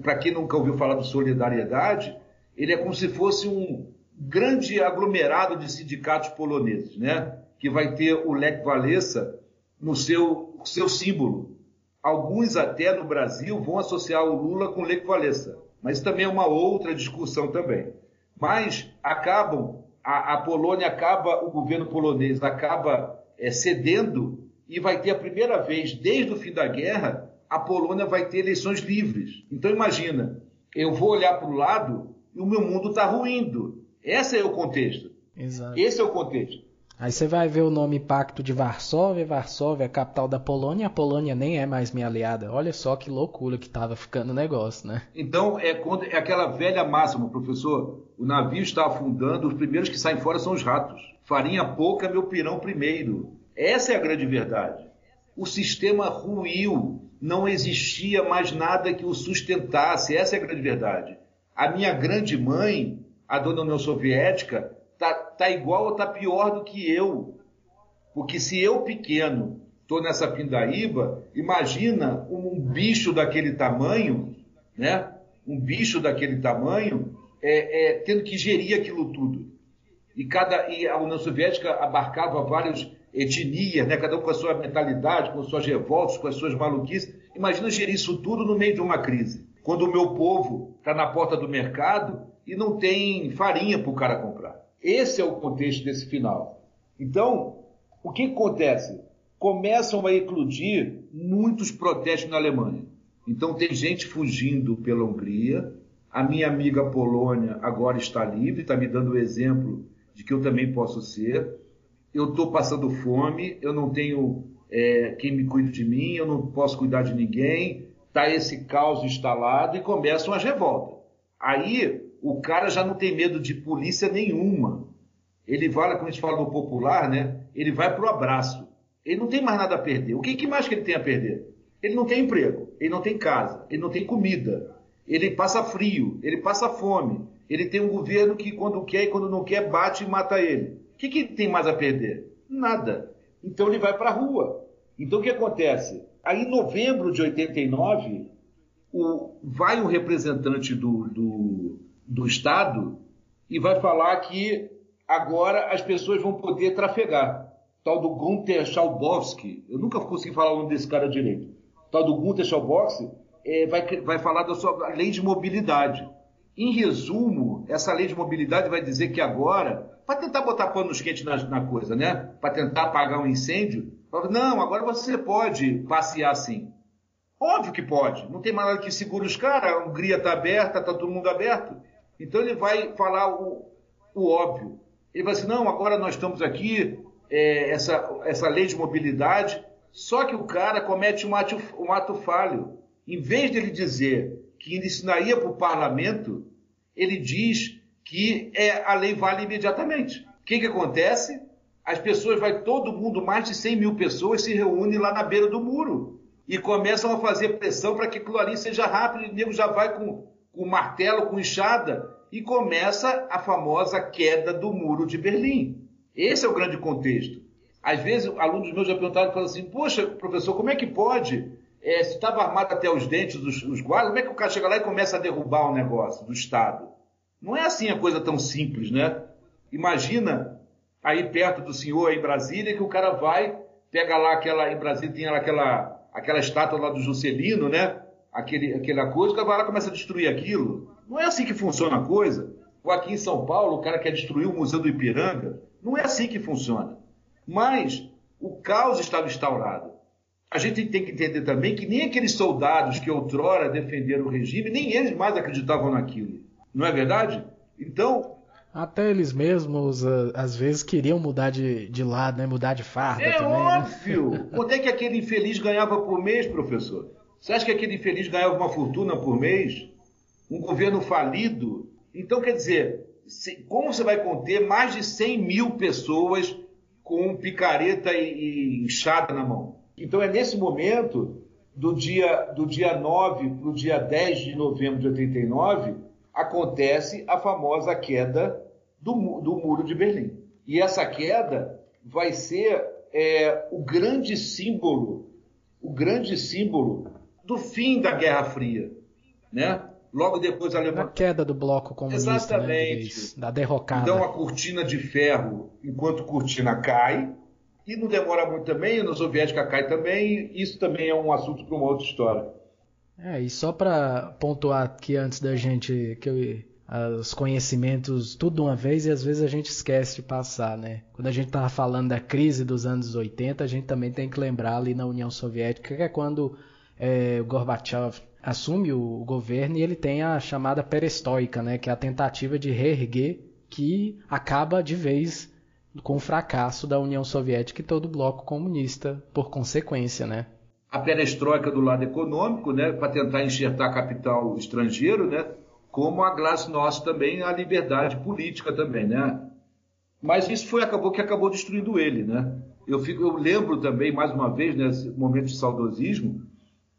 para quem nunca ouviu falar do Solidariedade, ele é como se fosse um grande aglomerado de sindicatos poloneses, né? que vai ter o Lech Walesa no seu, seu símbolo. Alguns até no Brasil vão associar o Lula com o Lech Walesa mas também é uma outra discussão também. Mas acabam, a, a Polônia acaba, o governo polonês acaba é, cedendo e vai ter a primeira vez desde o fim da guerra, a Polônia vai ter eleições livres. Então imagina, eu vou olhar para o lado e o meu mundo está ruindo. Esse é o contexto. Exato. Esse é o contexto. Aí você vai ver o nome Pacto de Varsóvia, Varsóvia é capital da Polônia, a Polônia nem é mais minha aliada. Olha só que loucura que estava ficando o negócio, né? Então, é, é aquela velha máxima, professor, o navio está afundando, os primeiros que saem fora são os ratos. Farinha pouca, meu pirão primeiro. Essa é a grande verdade. O sistema ruiu, não existia mais nada que o sustentasse, essa é a grande verdade. A minha grande mãe, a dona União Soviética, tá, igual ou tá pior do que eu. Porque se eu pequeno estou nessa pindaíba, imagina um bicho daquele tamanho, né? Um bicho daquele tamanho é, é, tendo que gerir aquilo tudo. E cada e a União Soviética abarcava várias etnias, né? Cada um com a sua mentalidade, com as suas revoltas, com as suas maluquices. Imagina gerir isso tudo no meio de uma crise. Quando o meu povo está na porta do mercado e não tem farinha para o cara comprar. Esse é o contexto desse final. Então, o que acontece? Começam a eclodir muitos protestos na Alemanha. Então, tem gente fugindo pela Hungria. A minha amiga Polônia agora está livre, está me dando o exemplo de que eu também posso ser. Eu estou passando fome, eu não tenho é, quem me cuide de mim, eu não posso cuidar de ninguém. Está esse caos instalado e começam as revoltas. Aí o cara já não tem medo de polícia nenhuma. Ele vai, como a gente fala no popular, né? Ele vai pro abraço. Ele não tem mais nada a perder. O que, que mais que ele tem a perder? Ele não tem emprego, ele não tem casa, ele não tem comida, ele passa frio, ele passa fome, ele tem um governo que quando quer e quando não quer bate e mata ele. O que, que ele tem mais a perder? Nada. Então ele vai para a rua. Então o que acontece? Aí em novembro de 89, o, vai um representante do, do, do Estado e vai falar que agora as pessoas vão poder trafegar. Tal do Gunther Schalbowski, eu nunca consegui falar o nome desse cara direito. Tal do Gunther Schalbowski é, vai, vai falar da sua lei de mobilidade. Em resumo, essa lei de mobilidade vai dizer que agora, para tentar botar panos quentes na, na coisa, né? Para tentar apagar um incêndio, não, agora você pode passear assim. Óbvio que pode. Não tem mais nada que segura os caras. A Hungria está aberta, está todo mundo aberto. Então ele vai falar o, o óbvio. Ele vai dizer, não, agora nós estamos aqui, é, essa, essa lei de mobilidade, só que o cara comete um ato, um ato falho. Em vez de ele dizer que ensinaria para o parlamento, ele diz que é, a lei vale imediatamente. O que, que acontece? As pessoas, vai todo mundo, mais de 100 mil pessoas se reúnem lá na beira do muro e começam a fazer pressão para que aquilo ali seja rápido e o nego já vai com com martelo, com enxada, e começa a famosa queda do muro de Berlim. Esse é o grande contexto. Às vezes, alunos meus já perguntaram falam assim: Poxa, professor, como é que pode? É, se estava armado até os dentes os, os guardas, como é que o cara chega lá e começa a derrubar o negócio do Estado? Não é assim a coisa tão simples, né? Imagina aí perto do senhor, em Brasília, que o cara vai, pega lá aquela, em Brasília tem aquela, aquela estátua lá do Juscelino, né? Aquele, aquela coisa, o e começa a destruir aquilo. Não é assim que funciona a coisa. Ou aqui em São Paulo, o cara quer destruir o Museu do Ipiranga. Não é assim que funciona. Mas o caos estava instaurado. A gente tem que entender também que nem aqueles soldados que outrora defenderam o regime, nem eles mais acreditavam naquilo. Não é verdade? Então. Até eles mesmos, às vezes, queriam mudar de, de lado, né? mudar de farda é também. É óbvio! Né? Quanto é que aquele infeliz ganhava por mês, professor? Você acha que aquele infeliz ganhava uma fortuna por mês? Um governo falido? Então, quer dizer, como você vai conter mais de 100 mil pessoas com picareta e, inchada na mão? Então, é nesse momento, do dia, do dia 9 para o dia 10 de novembro de 89, acontece a famosa queda do, do Muro de Berlim. E essa queda vai ser é, o grande símbolo, o grande símbolo do fim da Guerra Fria, né? Logo depois a Alemanha... A queda do bloco comunista, né, Exatamente. Né, da derrocada. Então a cortina de ferro, enquanto cortina cai, e não demora muito também, a União Soviética cai também, isso também é um assunto para uma outra história. É, e só para pontuar aqui antes da gente, que eu, os conhecimentos tudo de uma vez e às vezes a gente esquece de passar, né? Quando a gente estava falando da crise dos anos 80, a gente também tem que lembrar ali na União Soviética, que é quando é, o Gorbachev assume o governo e ele tem a chamada perestroika, né? Que é a tentativa de reerguer que acaba de vez com o fracasso da União Soviética e todo o bloco comunista por consequência, né? a perestroika do lado econômico, né, para tentar enxertar capital estrangeiro, né, como a Glasnost também, a liberdade política também, né. Mas isso foi acabou que acabou destruindo ele, né. Eu, fico, eu lembro também mais uma vez nesse momento de saudosismo,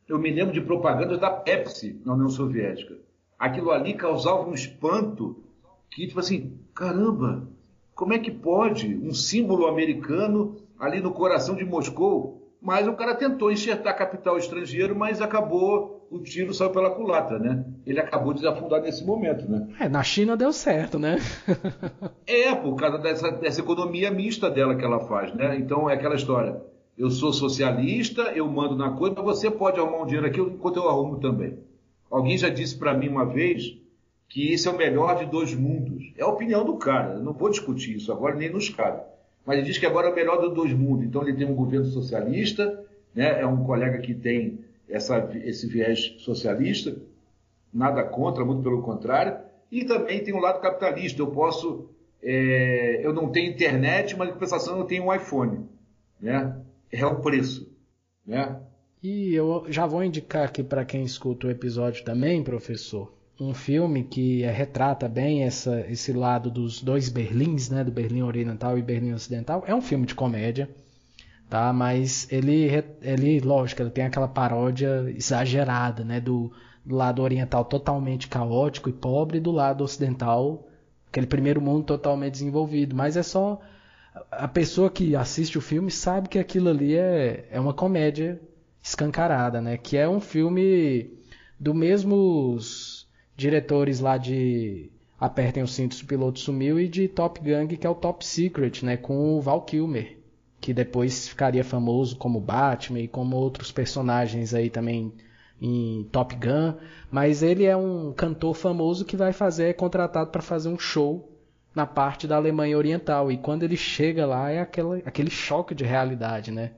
eu me lembro de propagandas da Pepsi na União Soviética. Aquilo ali causava um espanto que tipo assim, caramba, como é que pode um símbolo americano ali no coração de Moscou mas o cara tentou enxertar capital estrangeiro, mas acabou, o tiro saiu pela culatra, né? Ele acabou de desafundar nesse momento, né? É, na China deu certo, né? é, por causa dessa, dessa economia mista dela que ela faz, né? Então é aquela história. Eu sou socialista, eu mando na coisa, mas você pode arrumar um dinheiro aqui enquanto eu arrumo também. Alguém já disse para mim uma vez que esse é o melhor de dois mundos. É a opinião do cara, eu não vou discutir isso agora, nem nos cabe. Mas ele diz que agora é o melhor dos dois mundos. Então ele tem um governo socialista, né? é um colega que tem essa, esse viés socialista, nada contra, muito pelo contrário, e também tem um lado capitalista. Eu posso, é, eu não tenho internet, mas em compensação eu tenho um iPhone, né? É o preço, né? E eu já vou indicar aqui para quem escuta o episódio também, professor, um filme que retrata bem essa, esse lado dos dois Berlins, né, do Berlim Oriental e Berlim Ocidental. É um filme de comédia, tá? Mas ele, ele, lógico, ele tem aquela paródia exagerada, né, do, do lado oriental totalmente caótico e pobre, e do lado ocidental aquele primeiro mundo totalmente desenvolvido. Mas é só a pessoa que assiste o filme sabe que aquilo ali é, é uma comédia escancarada, né? Que é um filme do mesmos diretores lá de Apertem os Cintos, o Piloto Sumiu e de Top Gang, que é o Top Secret, né, com o Val Kilmer, que depois ficaria famoso como Batman e como outros personagens aí também em Top Gun, mas ele é um cantor famoso que vai fazer, é contratado para fazer um show na parte da Alemanha Oriental, e quando ele chega lá é aquela, aquele choque de realidade, né?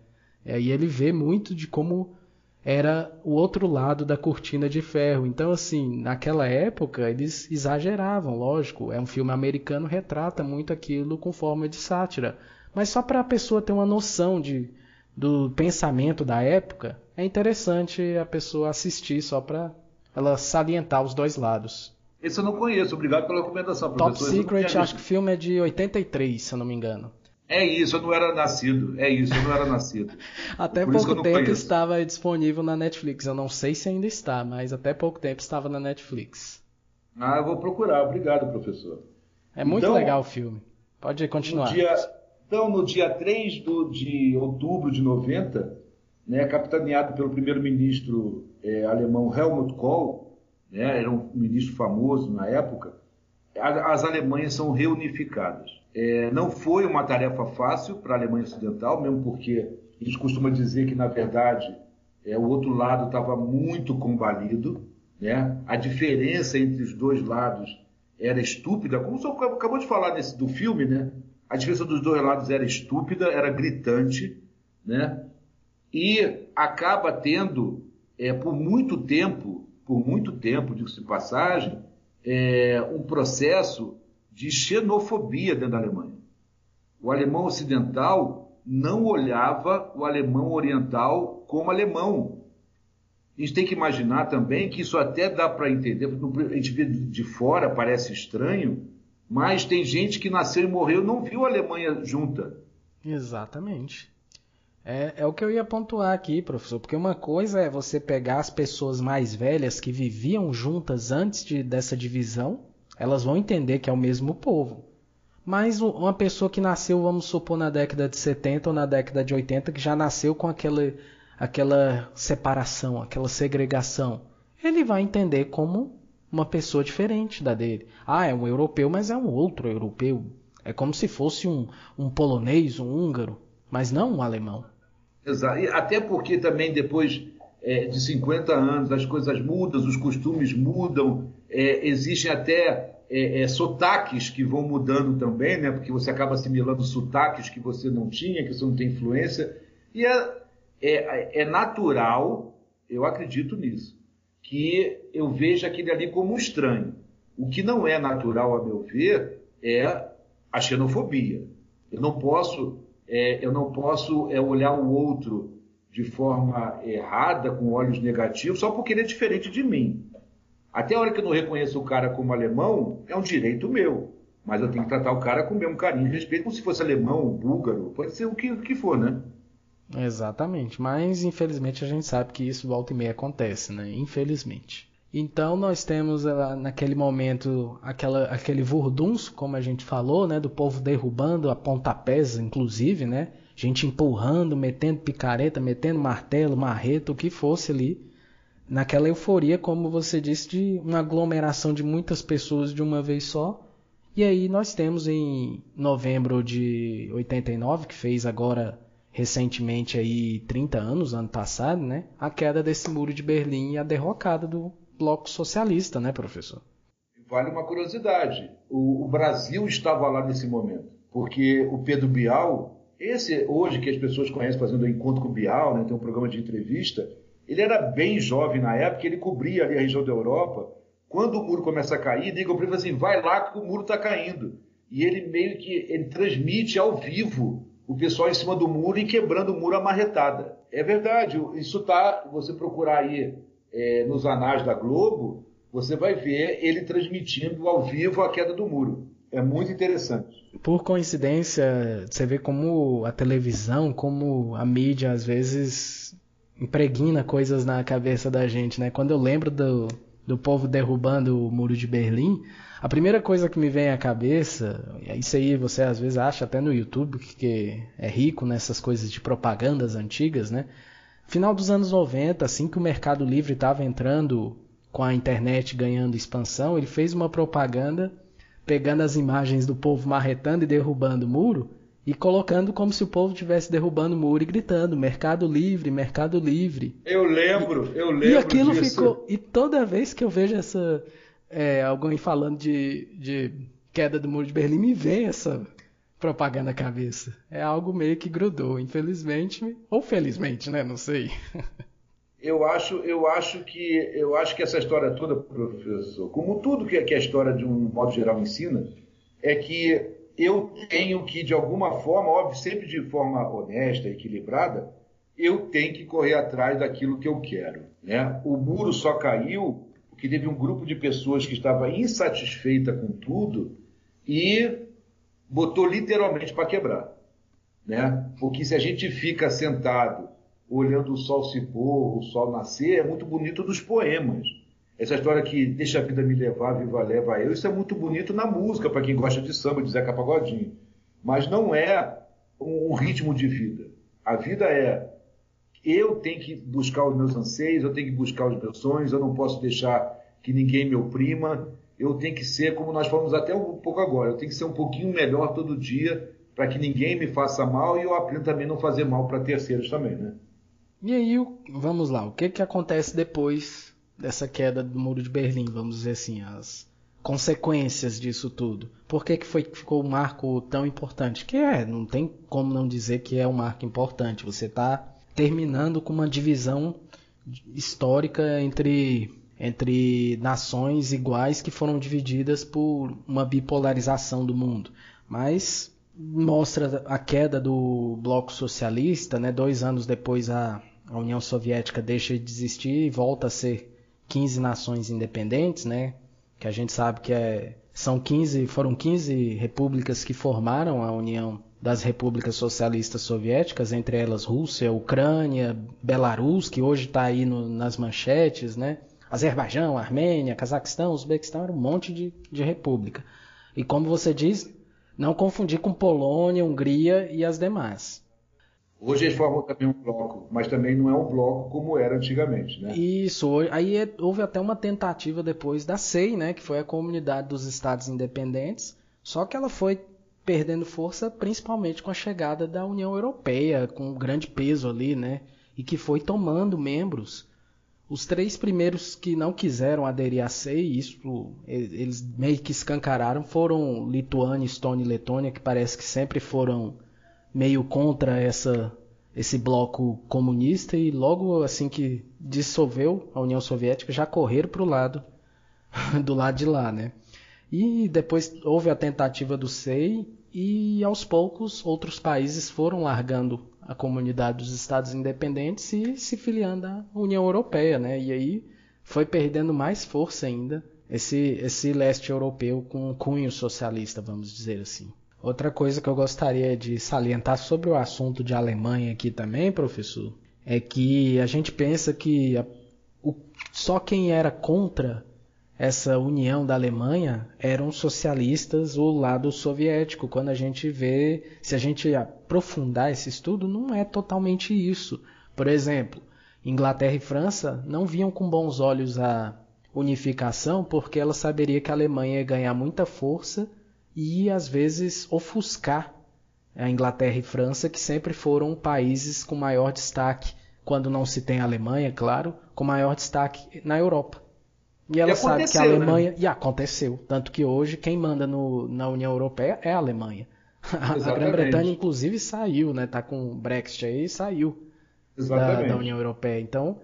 E aí ele vê muito de como era o outro lado da cortina de ferro. Então, assim, naquela época eles exageravam, lógico. É um filme americano, retrata muito aquilo com forma de sátira. Mas só para a pessoa ter uma noção de, do pensamento da época, é interessante a pessoa assistir só para ela salientar os dois lados. Esse eu não conheço, obrigado pela recomendação, professor. Top Secret, acho que o filme é de 83, se eu não me engano. É isso, eu não era nascido. É isso, eu não era nascido. até Por pouco tempo conheço. estava disponível na Netflix. Eu não sei se ainda está, mas até pouco tempo estava na Netflix. Ah, eu vou procurar. Obrigado, professor. É muito então, legal o filme. Pode continuar. No dia, então, no dia 3 do, de outubro de 90, né, capitaneado pelo primeiro-ministro é, alemão Helmut Kohl, né, era um ministro famoso na época, as Alemanhas são reunificadas. É, não foi uma tarefa fácil para a Alemanha Ocidental, mesmo porque a gente costuma dizer que, na verdade, é, o outro lado estava muito combalido. Né? A diferença entre os dois lados era estúpida, como você acabou de falar desse, do filme, né? A diferença dos dois lados era estúpida, era gritante, né? E acaba tendo, é, por muito tempo, por muito tempo, digo-se de passagem, é, um processo de xenofobia dentro da Alemanha. O alemão ocidental não olhava o alemão oriental como alemão. A gente tem que imaginar também que isso até dá para entender, a gente vê de fora, parece estranho, mas tem gente que nasceu e morreu não viu a Alemanha junta. Exatamente. É, é o que eu ia pontuar aqui, professor, porque uma coisa é você pegar as pessoas mais velhas que viviam juntas antes de, dessa divisão, elas vão entender que é o mesmo povo. Mas uma pessoa que nasceu, vamos supor, na década de 70 ou na década de 80, que já nasceu com aquela, aquela separação, aquela segregação, ele vai entender como uma pessoa diferente da dele. Ah, é um europeu, mas é um outro europeu. É como se fosse um, um polonês, um húngaro, mas não um alemão. Exato. E até porque também depois é, de 50 anos as coisas mudam, os costumes mudam, é, existem até é, é, sotaques que vão mudando também, né? porque você acaba assimilando sotaques que você não tinha, que você não tem influência. E é, é, é natural, eu acredito nisso, que eu veja aquele ali como um estranho. O que não é natural, a meu ver, é a xenofobia. Eu não posso, é, eu não posso é, olhar o outro de forma errada, com olhos negativos, só porque ele é diferente de mim. Até a hora que eu não reconheço o cara como alemão, é um direito meu. Mas eu tenho que tratar o cara com o mesmo carinho e respeito, como se fosse alemão, búlgaro, pode ser o que, o que for, né? Exatamente, mas infelizmente a gente sabe que isso volta e meia acontece, né? Infelizmente. Então nós temos naquele momento aquela, aquele vurdunço, como a gente falou, né, do povo derrubando a pontapés, inclusive, né, gente empurrando, metendo picareta, metendo martelo, marreta, o que fosse ali, naquela euforia, como você disse, de uma aglomeração de muitas pessoas de uma vez só. E aí nós temos em novembro de 89, que fez agora recentemente aí 30 anos, ano passado, né, a queda desse muro de Berlim e a derrocada do bloco socialista, né, professor? Vale uma curiosidade. O, o Brasil estava lá nesse momento, porque o Pedro Bial, esse hoje que as pessoas conhecem fazendo o encontro com o Bial, né, tem um programa de entrevista, ele era bem jovem na época, ele cobria ali a região da Europa. Quando o muro começa a cair, ligam para ele assim, vai lá que o muro está caindo. E ele meio que ele transmite ao vivo o pessoal em cima do muro e quebrando o muro amarretada. É verdade, isso tá, você procurar aí é, nos anais da Globo, você vai ver ele transmitindo ao vivo a queda do muro. É muito interessante. Por coincidência, você vê como a televisão, como a mídia às vezes impregna coisas na cabeça da gente, né? Quando eu lembro do, do povo derrubando o muro de Berlim, a primeira coisa que me vem à cabeça, isso aí você às vezes acha até no YouTube, que é rico nessas coisas de propagandas antigas, né? Final dos anos 90, assim que o Mercado Livre estava entrando com a internet ganhando expansão, ele fez uma propaganda pegando as imagens do povo marretando e derrubando o muro e colocando como se o povo estivesse derrubando o muro e gritando Mercado Livre, Mercado Livre. Eu lembro, eu lembro. E aquilo disso. ficou. E toda vez que eu vejo essa. É, alguém falando de, de queda do muro de Berlim, me vem essa propaganda cabeça. É algo meio que grudou, infelizmente, ou felizmente, né? Não sei. Eu acho, eu acho que eu acho que essa história toda, professor, como tudo que, que a história de um modo geral ensina, é que eu tenho que de alguma forma, óbvio, sempre de forma honesta, equilibrada, eu tenho que correr atrás daquilo que eu quero, né? O muro só caiu porque teve um grupo de pessoas que estava insatisfeita com tudo e botou literalmente para quebrar. Né? Porque se a gente fica sentado olhando o sol se pôr, o sol nascer, é muito bonito dos poemas. Essa história que deixa a vida me levar, viva leva eu, isso é muito bonito na música, para quem gosta de samba, de Zeca Pagodinho. Mas não é um ritmo de vida. A vida é eu tenho que buscar os meus anseios, eu tenho que buscar os meus sonhos, eu não posso deixar que ninguém me oprima, eu tenho que ser, como nós falamos até um pouco agora, eu tenho que ser um pouquinho melhor todo dia para que ninguém me faça mal e eu aprendo também não fazer mal para terceiros também, né? E aí, vamos lá, o que que acontece depois dessa queda do Muro de Berlim, vamos dizer assim, as consequências disso tudo? Por que que foi ficou um marco tão importante? Que é, não tem como não dizer que é um marco importante. Você está terminando com uma divisão histórica entre entre nações iguais que foram divididas por uma bipolarização do mundo. Mas mostra a queda do bloco socialista, né? dois anos depois a, a União Soviética deixa de existir e volta a ser 15 nações independentes, né? que a gente sabe que é, são 15, foram 15 repúblicas que formaram a União das repúblicas socialistas soviéticas, entre elas Rússia, Ucrânia, Belarus, que hoje está aí no, nas manchetes, né? Azerbaijão, Armênia, Cazaquistão, Uzbequistão, era um monte de, de república. E como você diz, não confundir com Polônia, Hungria e as demais. Hoje eles formam também um bloco, mas também não é um bloco como era antigamente, né? Isso, aí é, houve até uma tentativa depois da SEI, né, que foi a Comunidade dos Estados Independentes, só que ela foi perdendo força principalmente com a chegada da União Europeia, com um grande peso ali, né, e que foi tomando membros. Os três primeiros que não quiseram aderir à SEI, isso eles meio que escancararam, foram Lituânia, Estônia e Letônia, que parece que sempre foram meio contra essa esse bloco comunista e logo assim que dissolveu a União Soviética já correram para o lado do lado de lá, né? E depois houve a tentativa do SEI e aos poucos outros países foram largando a comunidade dos Estados Independentes e se filiando à União Europeia, né? E aí foi perdendo mais força ainda esse esse leste europeu com cunho socialista, vamos dizer assim. Outra coisa que eu gostaria de salientar sobre o assunto de Alemanha aqui também, professor, é que a gente pensa que a, o, só quem era contra essa união da Alemanha eram socialistas ou lado soviético. Quando a gente vê, se a gente aprofundar esse estudo, não é totalmente isso. Por exemplo, Inglaterra e França não viam com bons olhos a unificação porque ela saberia que a Alemanha ia ganhar muita força e às vezes ofuscar a Inglaterra e França, que sempre foram países com maior destaque, quando não se tem a Alemanha, claro, com maior destaque na Europa. E ela e sabe que a né? Alemanha. Né? E aconteceu. Tanto que hoje quem manda no, na União Europeia é a Alemanha. A, a Grã-Bretanha, inclusive, saiu, né? Tá com o Brexit aí e saiu da, da, União Europeia. Então,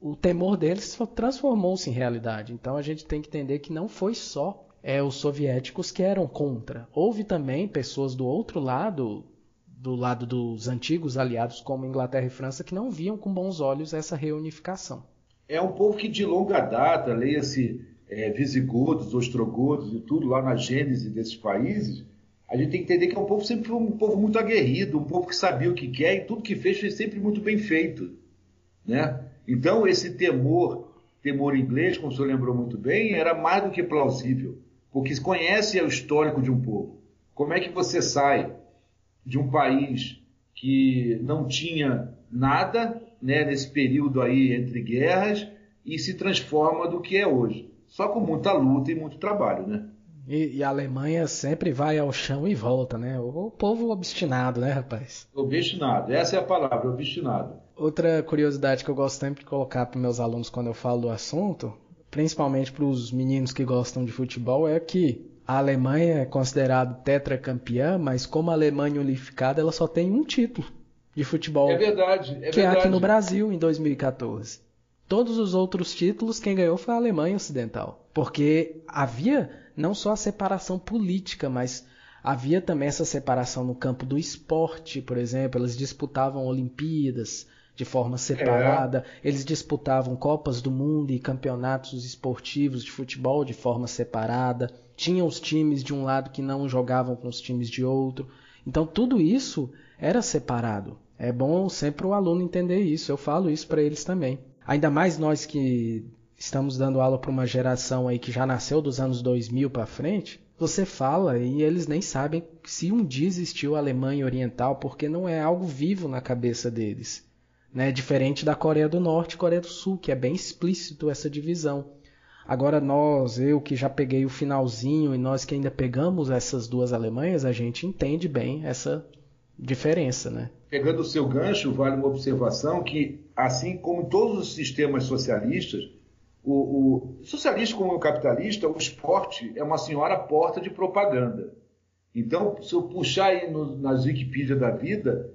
o temor deles transformou-se em realidade. Então a gente tem que entender que não foi só é, os soviéticos que eram contra. Houve também pessoas do outro lado, do lado dos antigos aliados, como Inglaterra e França, que não viam com bons olhos essa reunificação. É um povo que de longa data, leia-se é, visigodos, ostrogodos e tudo lá na gênese desses países, a gente tem que entender que é um povo sempre um povo muito aguerrido, um povo que sabia o que quer e tudo que fez foi sempre muito bem feito, né? Então esse temor, temor inglês, como o senhor lembrou muito bem, era mais do que plausível porque conhece o histórico de um povo. Como é que você sai de um país que não tinha nada né, nesse período aí entre guerras e se transforma do que é hoje? Só com muita luta e muito trabalho, né? E, e, a Alemanha sempre vai ao chão e volta, né? O, o povo obstinado, né, rapaz? Obstinado, essa é a palavra, obstinado. Outra curiosidade que eu gosto sempre de colocar para meus alunos quando eu falo do assunto principalmente para os meninos que gostam de futebol, é que a Alemanha é considerada tetracampeã, mas como a Alemanha unificada, ela só tem um título de futebol. É verdade, é que verdade. é aqui no Brasil em 2014. Todos os outros títulos, quem ganhou foi a Alemanha Ocidental. Porque havia não só a separação política, mas havia também essa separação no campo do esporte, por exemplo. Eles disputavam Olimpíadas, de forma separada. É. Eles disputavam Copas do Mundo e campeonatos esportivos de futebol de forma separada. Tinham os times de um lado que não jogavam com os times de outro. Então tudo isso era separado. É bom sempre o aluno entender isso. Eu falo isso para eles também. Ainda mais nós que estamos dando aula para uma geração aí que já nasceu dos anos 2000 para frente. Você fala e eles nem sabem se um dia existiu a Alemanha Oriental, porque não é algo vivo na cabeça deles né? Diferente da Coreia do Norte e Coreia do Sul, que é bem explícito essa divisão. Agora nós, eu que já peguei o finalzinho e nós que ainda pegamos essas duas Alemanhas, a gente entende bem essa diferença, né? Pegando o seu gancho, vale uma observação que, assim como todos os sistemas socialistas, o, o socialista como o capitalista, o esporte é uma senhora porta de propaganda. Então, se eu puxar aí no, nas Wikipedia da vida,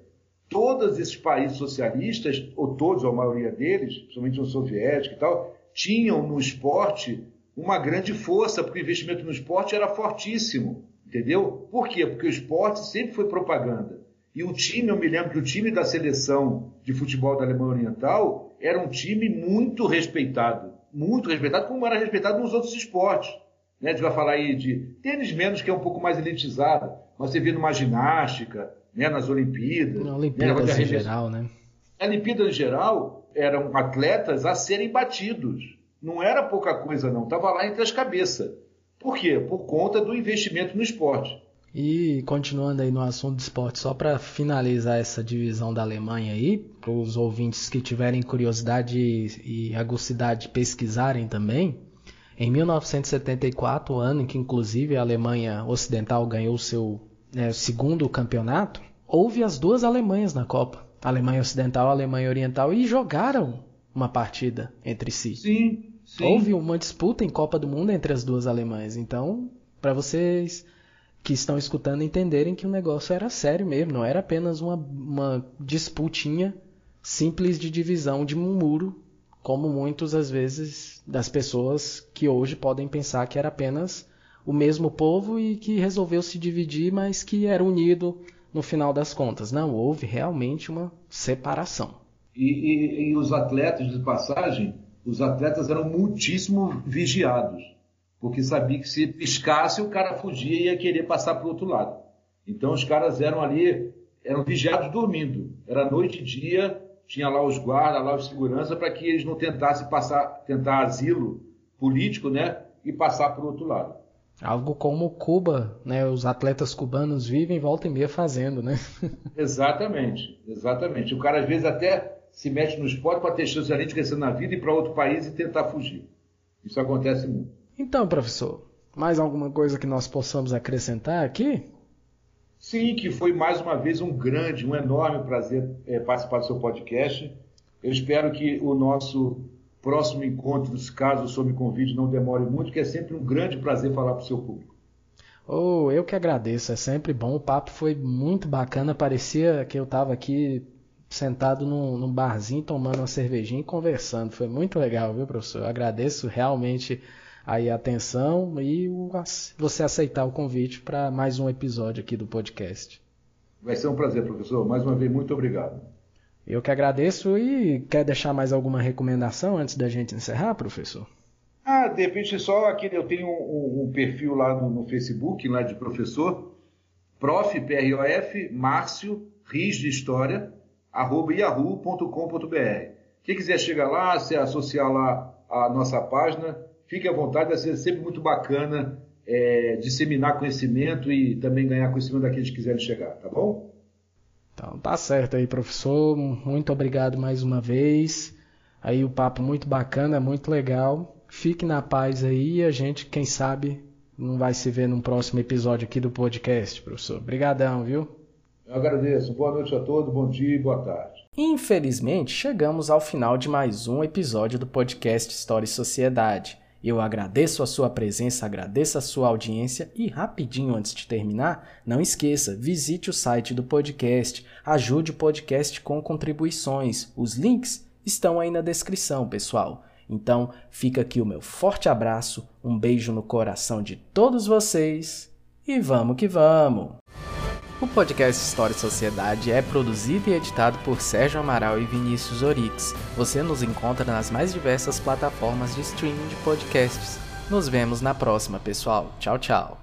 todos esses países socialistas, ou todos, ou a maioria deles, principalmente no soviético e tal, tinham no esporte uma grande força, porque o investimento no esporte era fortíssimo, entendeu? Por quê? Porque o esporte sempre foi propaganda. E o time, eu me lembro que o time da seleção de futebol da Alemanha Oriental era um time muito respeitado, muito respeitado, como era respeitado nos outros esportes. Né? A gente vai falar aí de tênis menos, que é um pouco mais elitizado, mas você vê numa ginástica, né, nas Olimpíadas. Na Olimpíadas né, em geral, né? A Olimpíada em geral eram atletas a serem batidos. Não era pouca coisa, não. Estava lá entre as cabeças. Por quê? Por conta do investimento no esporte. E continuando aí no assunto do esporte, só para finalizar essa divisão da Alemanha aí, para os ouvintes que tiverem curiosidade e agucidade de pesquisarem também, em 1974, ano em que inclusive a Alemanha Ocidental ganhou seu né, segundo campeonato, houve as duas Alemanhas na Copa, a Alemanha Ocidental e a Alemanha Oriental, e jogaram uma partida entre si. Sim, sim. Houve uma disputa em Copa do Mundo entre as duas Alemanhas. Então, para vocês que estão escutando entenderem que o negócio era sério mesmo, não era apenas uma, uma disputinha simples de divisão de um muro, como muitas às vezes das pessoas que hoje podem pensar que era apenas o mesmo povo e que resolveu se dividir, mas que era unido no final das contas. Não, houve realmente uma separação. E, e, e os atletas, de passagem, os atletas eram muitíssimo vigiados porque sabia que se piscasse o cara fugia e ia querer passar para o outro lado. Então os caras eram ali, eram vigiados dormindo. Era noite e dia, tinha lá os guardas, lá os segurança, para que eles não tentassem passar, tentar asilo político, né, e passar para o outro lado. Algo como Cuba, né, os atletas cubanos vivem volta e meia fazendo, né? exatamente, exatamente. O cara às vezes até se mete no esporte para ter chance de crescer na vida e ir para outro país e tentar fugir. Isso acontece muito. Então, professor, mais alguma coisa que nós possamos acrescentar aqui? Sim, que foi mais uma vez um grande, um enorme prazer é, participar do seu podcast. Eu espero que o nosso próximo encontro, caso o senhor me convide, não demore muito, que é sempre um grande prazer falar para o seu público. Oh, eu que agradeço, é sempre bom. O papo foi muito bacana, parecia que eu estava aqui sentado num, num, barzinho tomando uma cervejinha e conversando. Foi muito legal, viu, professor? Eu agradeço realmente aí a atenção e o, você aceitar o convite para mais um episódio aqui do podcast. Vai ser um prazer, professor. Mais uma vez, muito obrigado. Eu que agradeço e quer deixar mais alguma recomendação antes da gente encerrar, professor? Ah, de repente só aquele, eu tenho um, um perfil lá no, no, Facebook, lá de professor, prof, P-R-O-F, Márcio, Riz de História, arroba yahoo.com.br. Quem quiser chegar lá, se associar lá à nossa página, Fique à vontade, vai ser sempre muito bacana é, disseminar conhecimento e também ganhar conhecimento daqueles que quiserem chegar, tá bom? Então, tá certo aí, professor. Muito obrigado mais uma vez. Aí o papo muito bacana, muito legal. Fique na paz aí e a gente, quem sabe, não vai se ver num próximo episódio aqui do podcast, professor. Obrigadão, viu? Eu agradeço. Boa noite a todos, bom dia e boa tarde. Infelizmente, chegamos ao final de mais um episódio do podcast História e Sociedade. Eu agradeço a sua presença, agradeço a sua audiência e rapidinho antes de terminar, não esqueça, visite o site do podcast, ajude o podcast com contribuições. Os links estão aí na descrição, pessoal. Então, fica aqui o meu forte abraço, um beijo no coração de todos vocês e vamos que vamos! O podcast História e Sociedade é produzido e editado por Sérgio Amaral e Vinícius Orix. Você nos encontra nas mais diversas plataformas de streaming de podcasts. Nos vemos na próxima, pessoal. Tchau, tchau.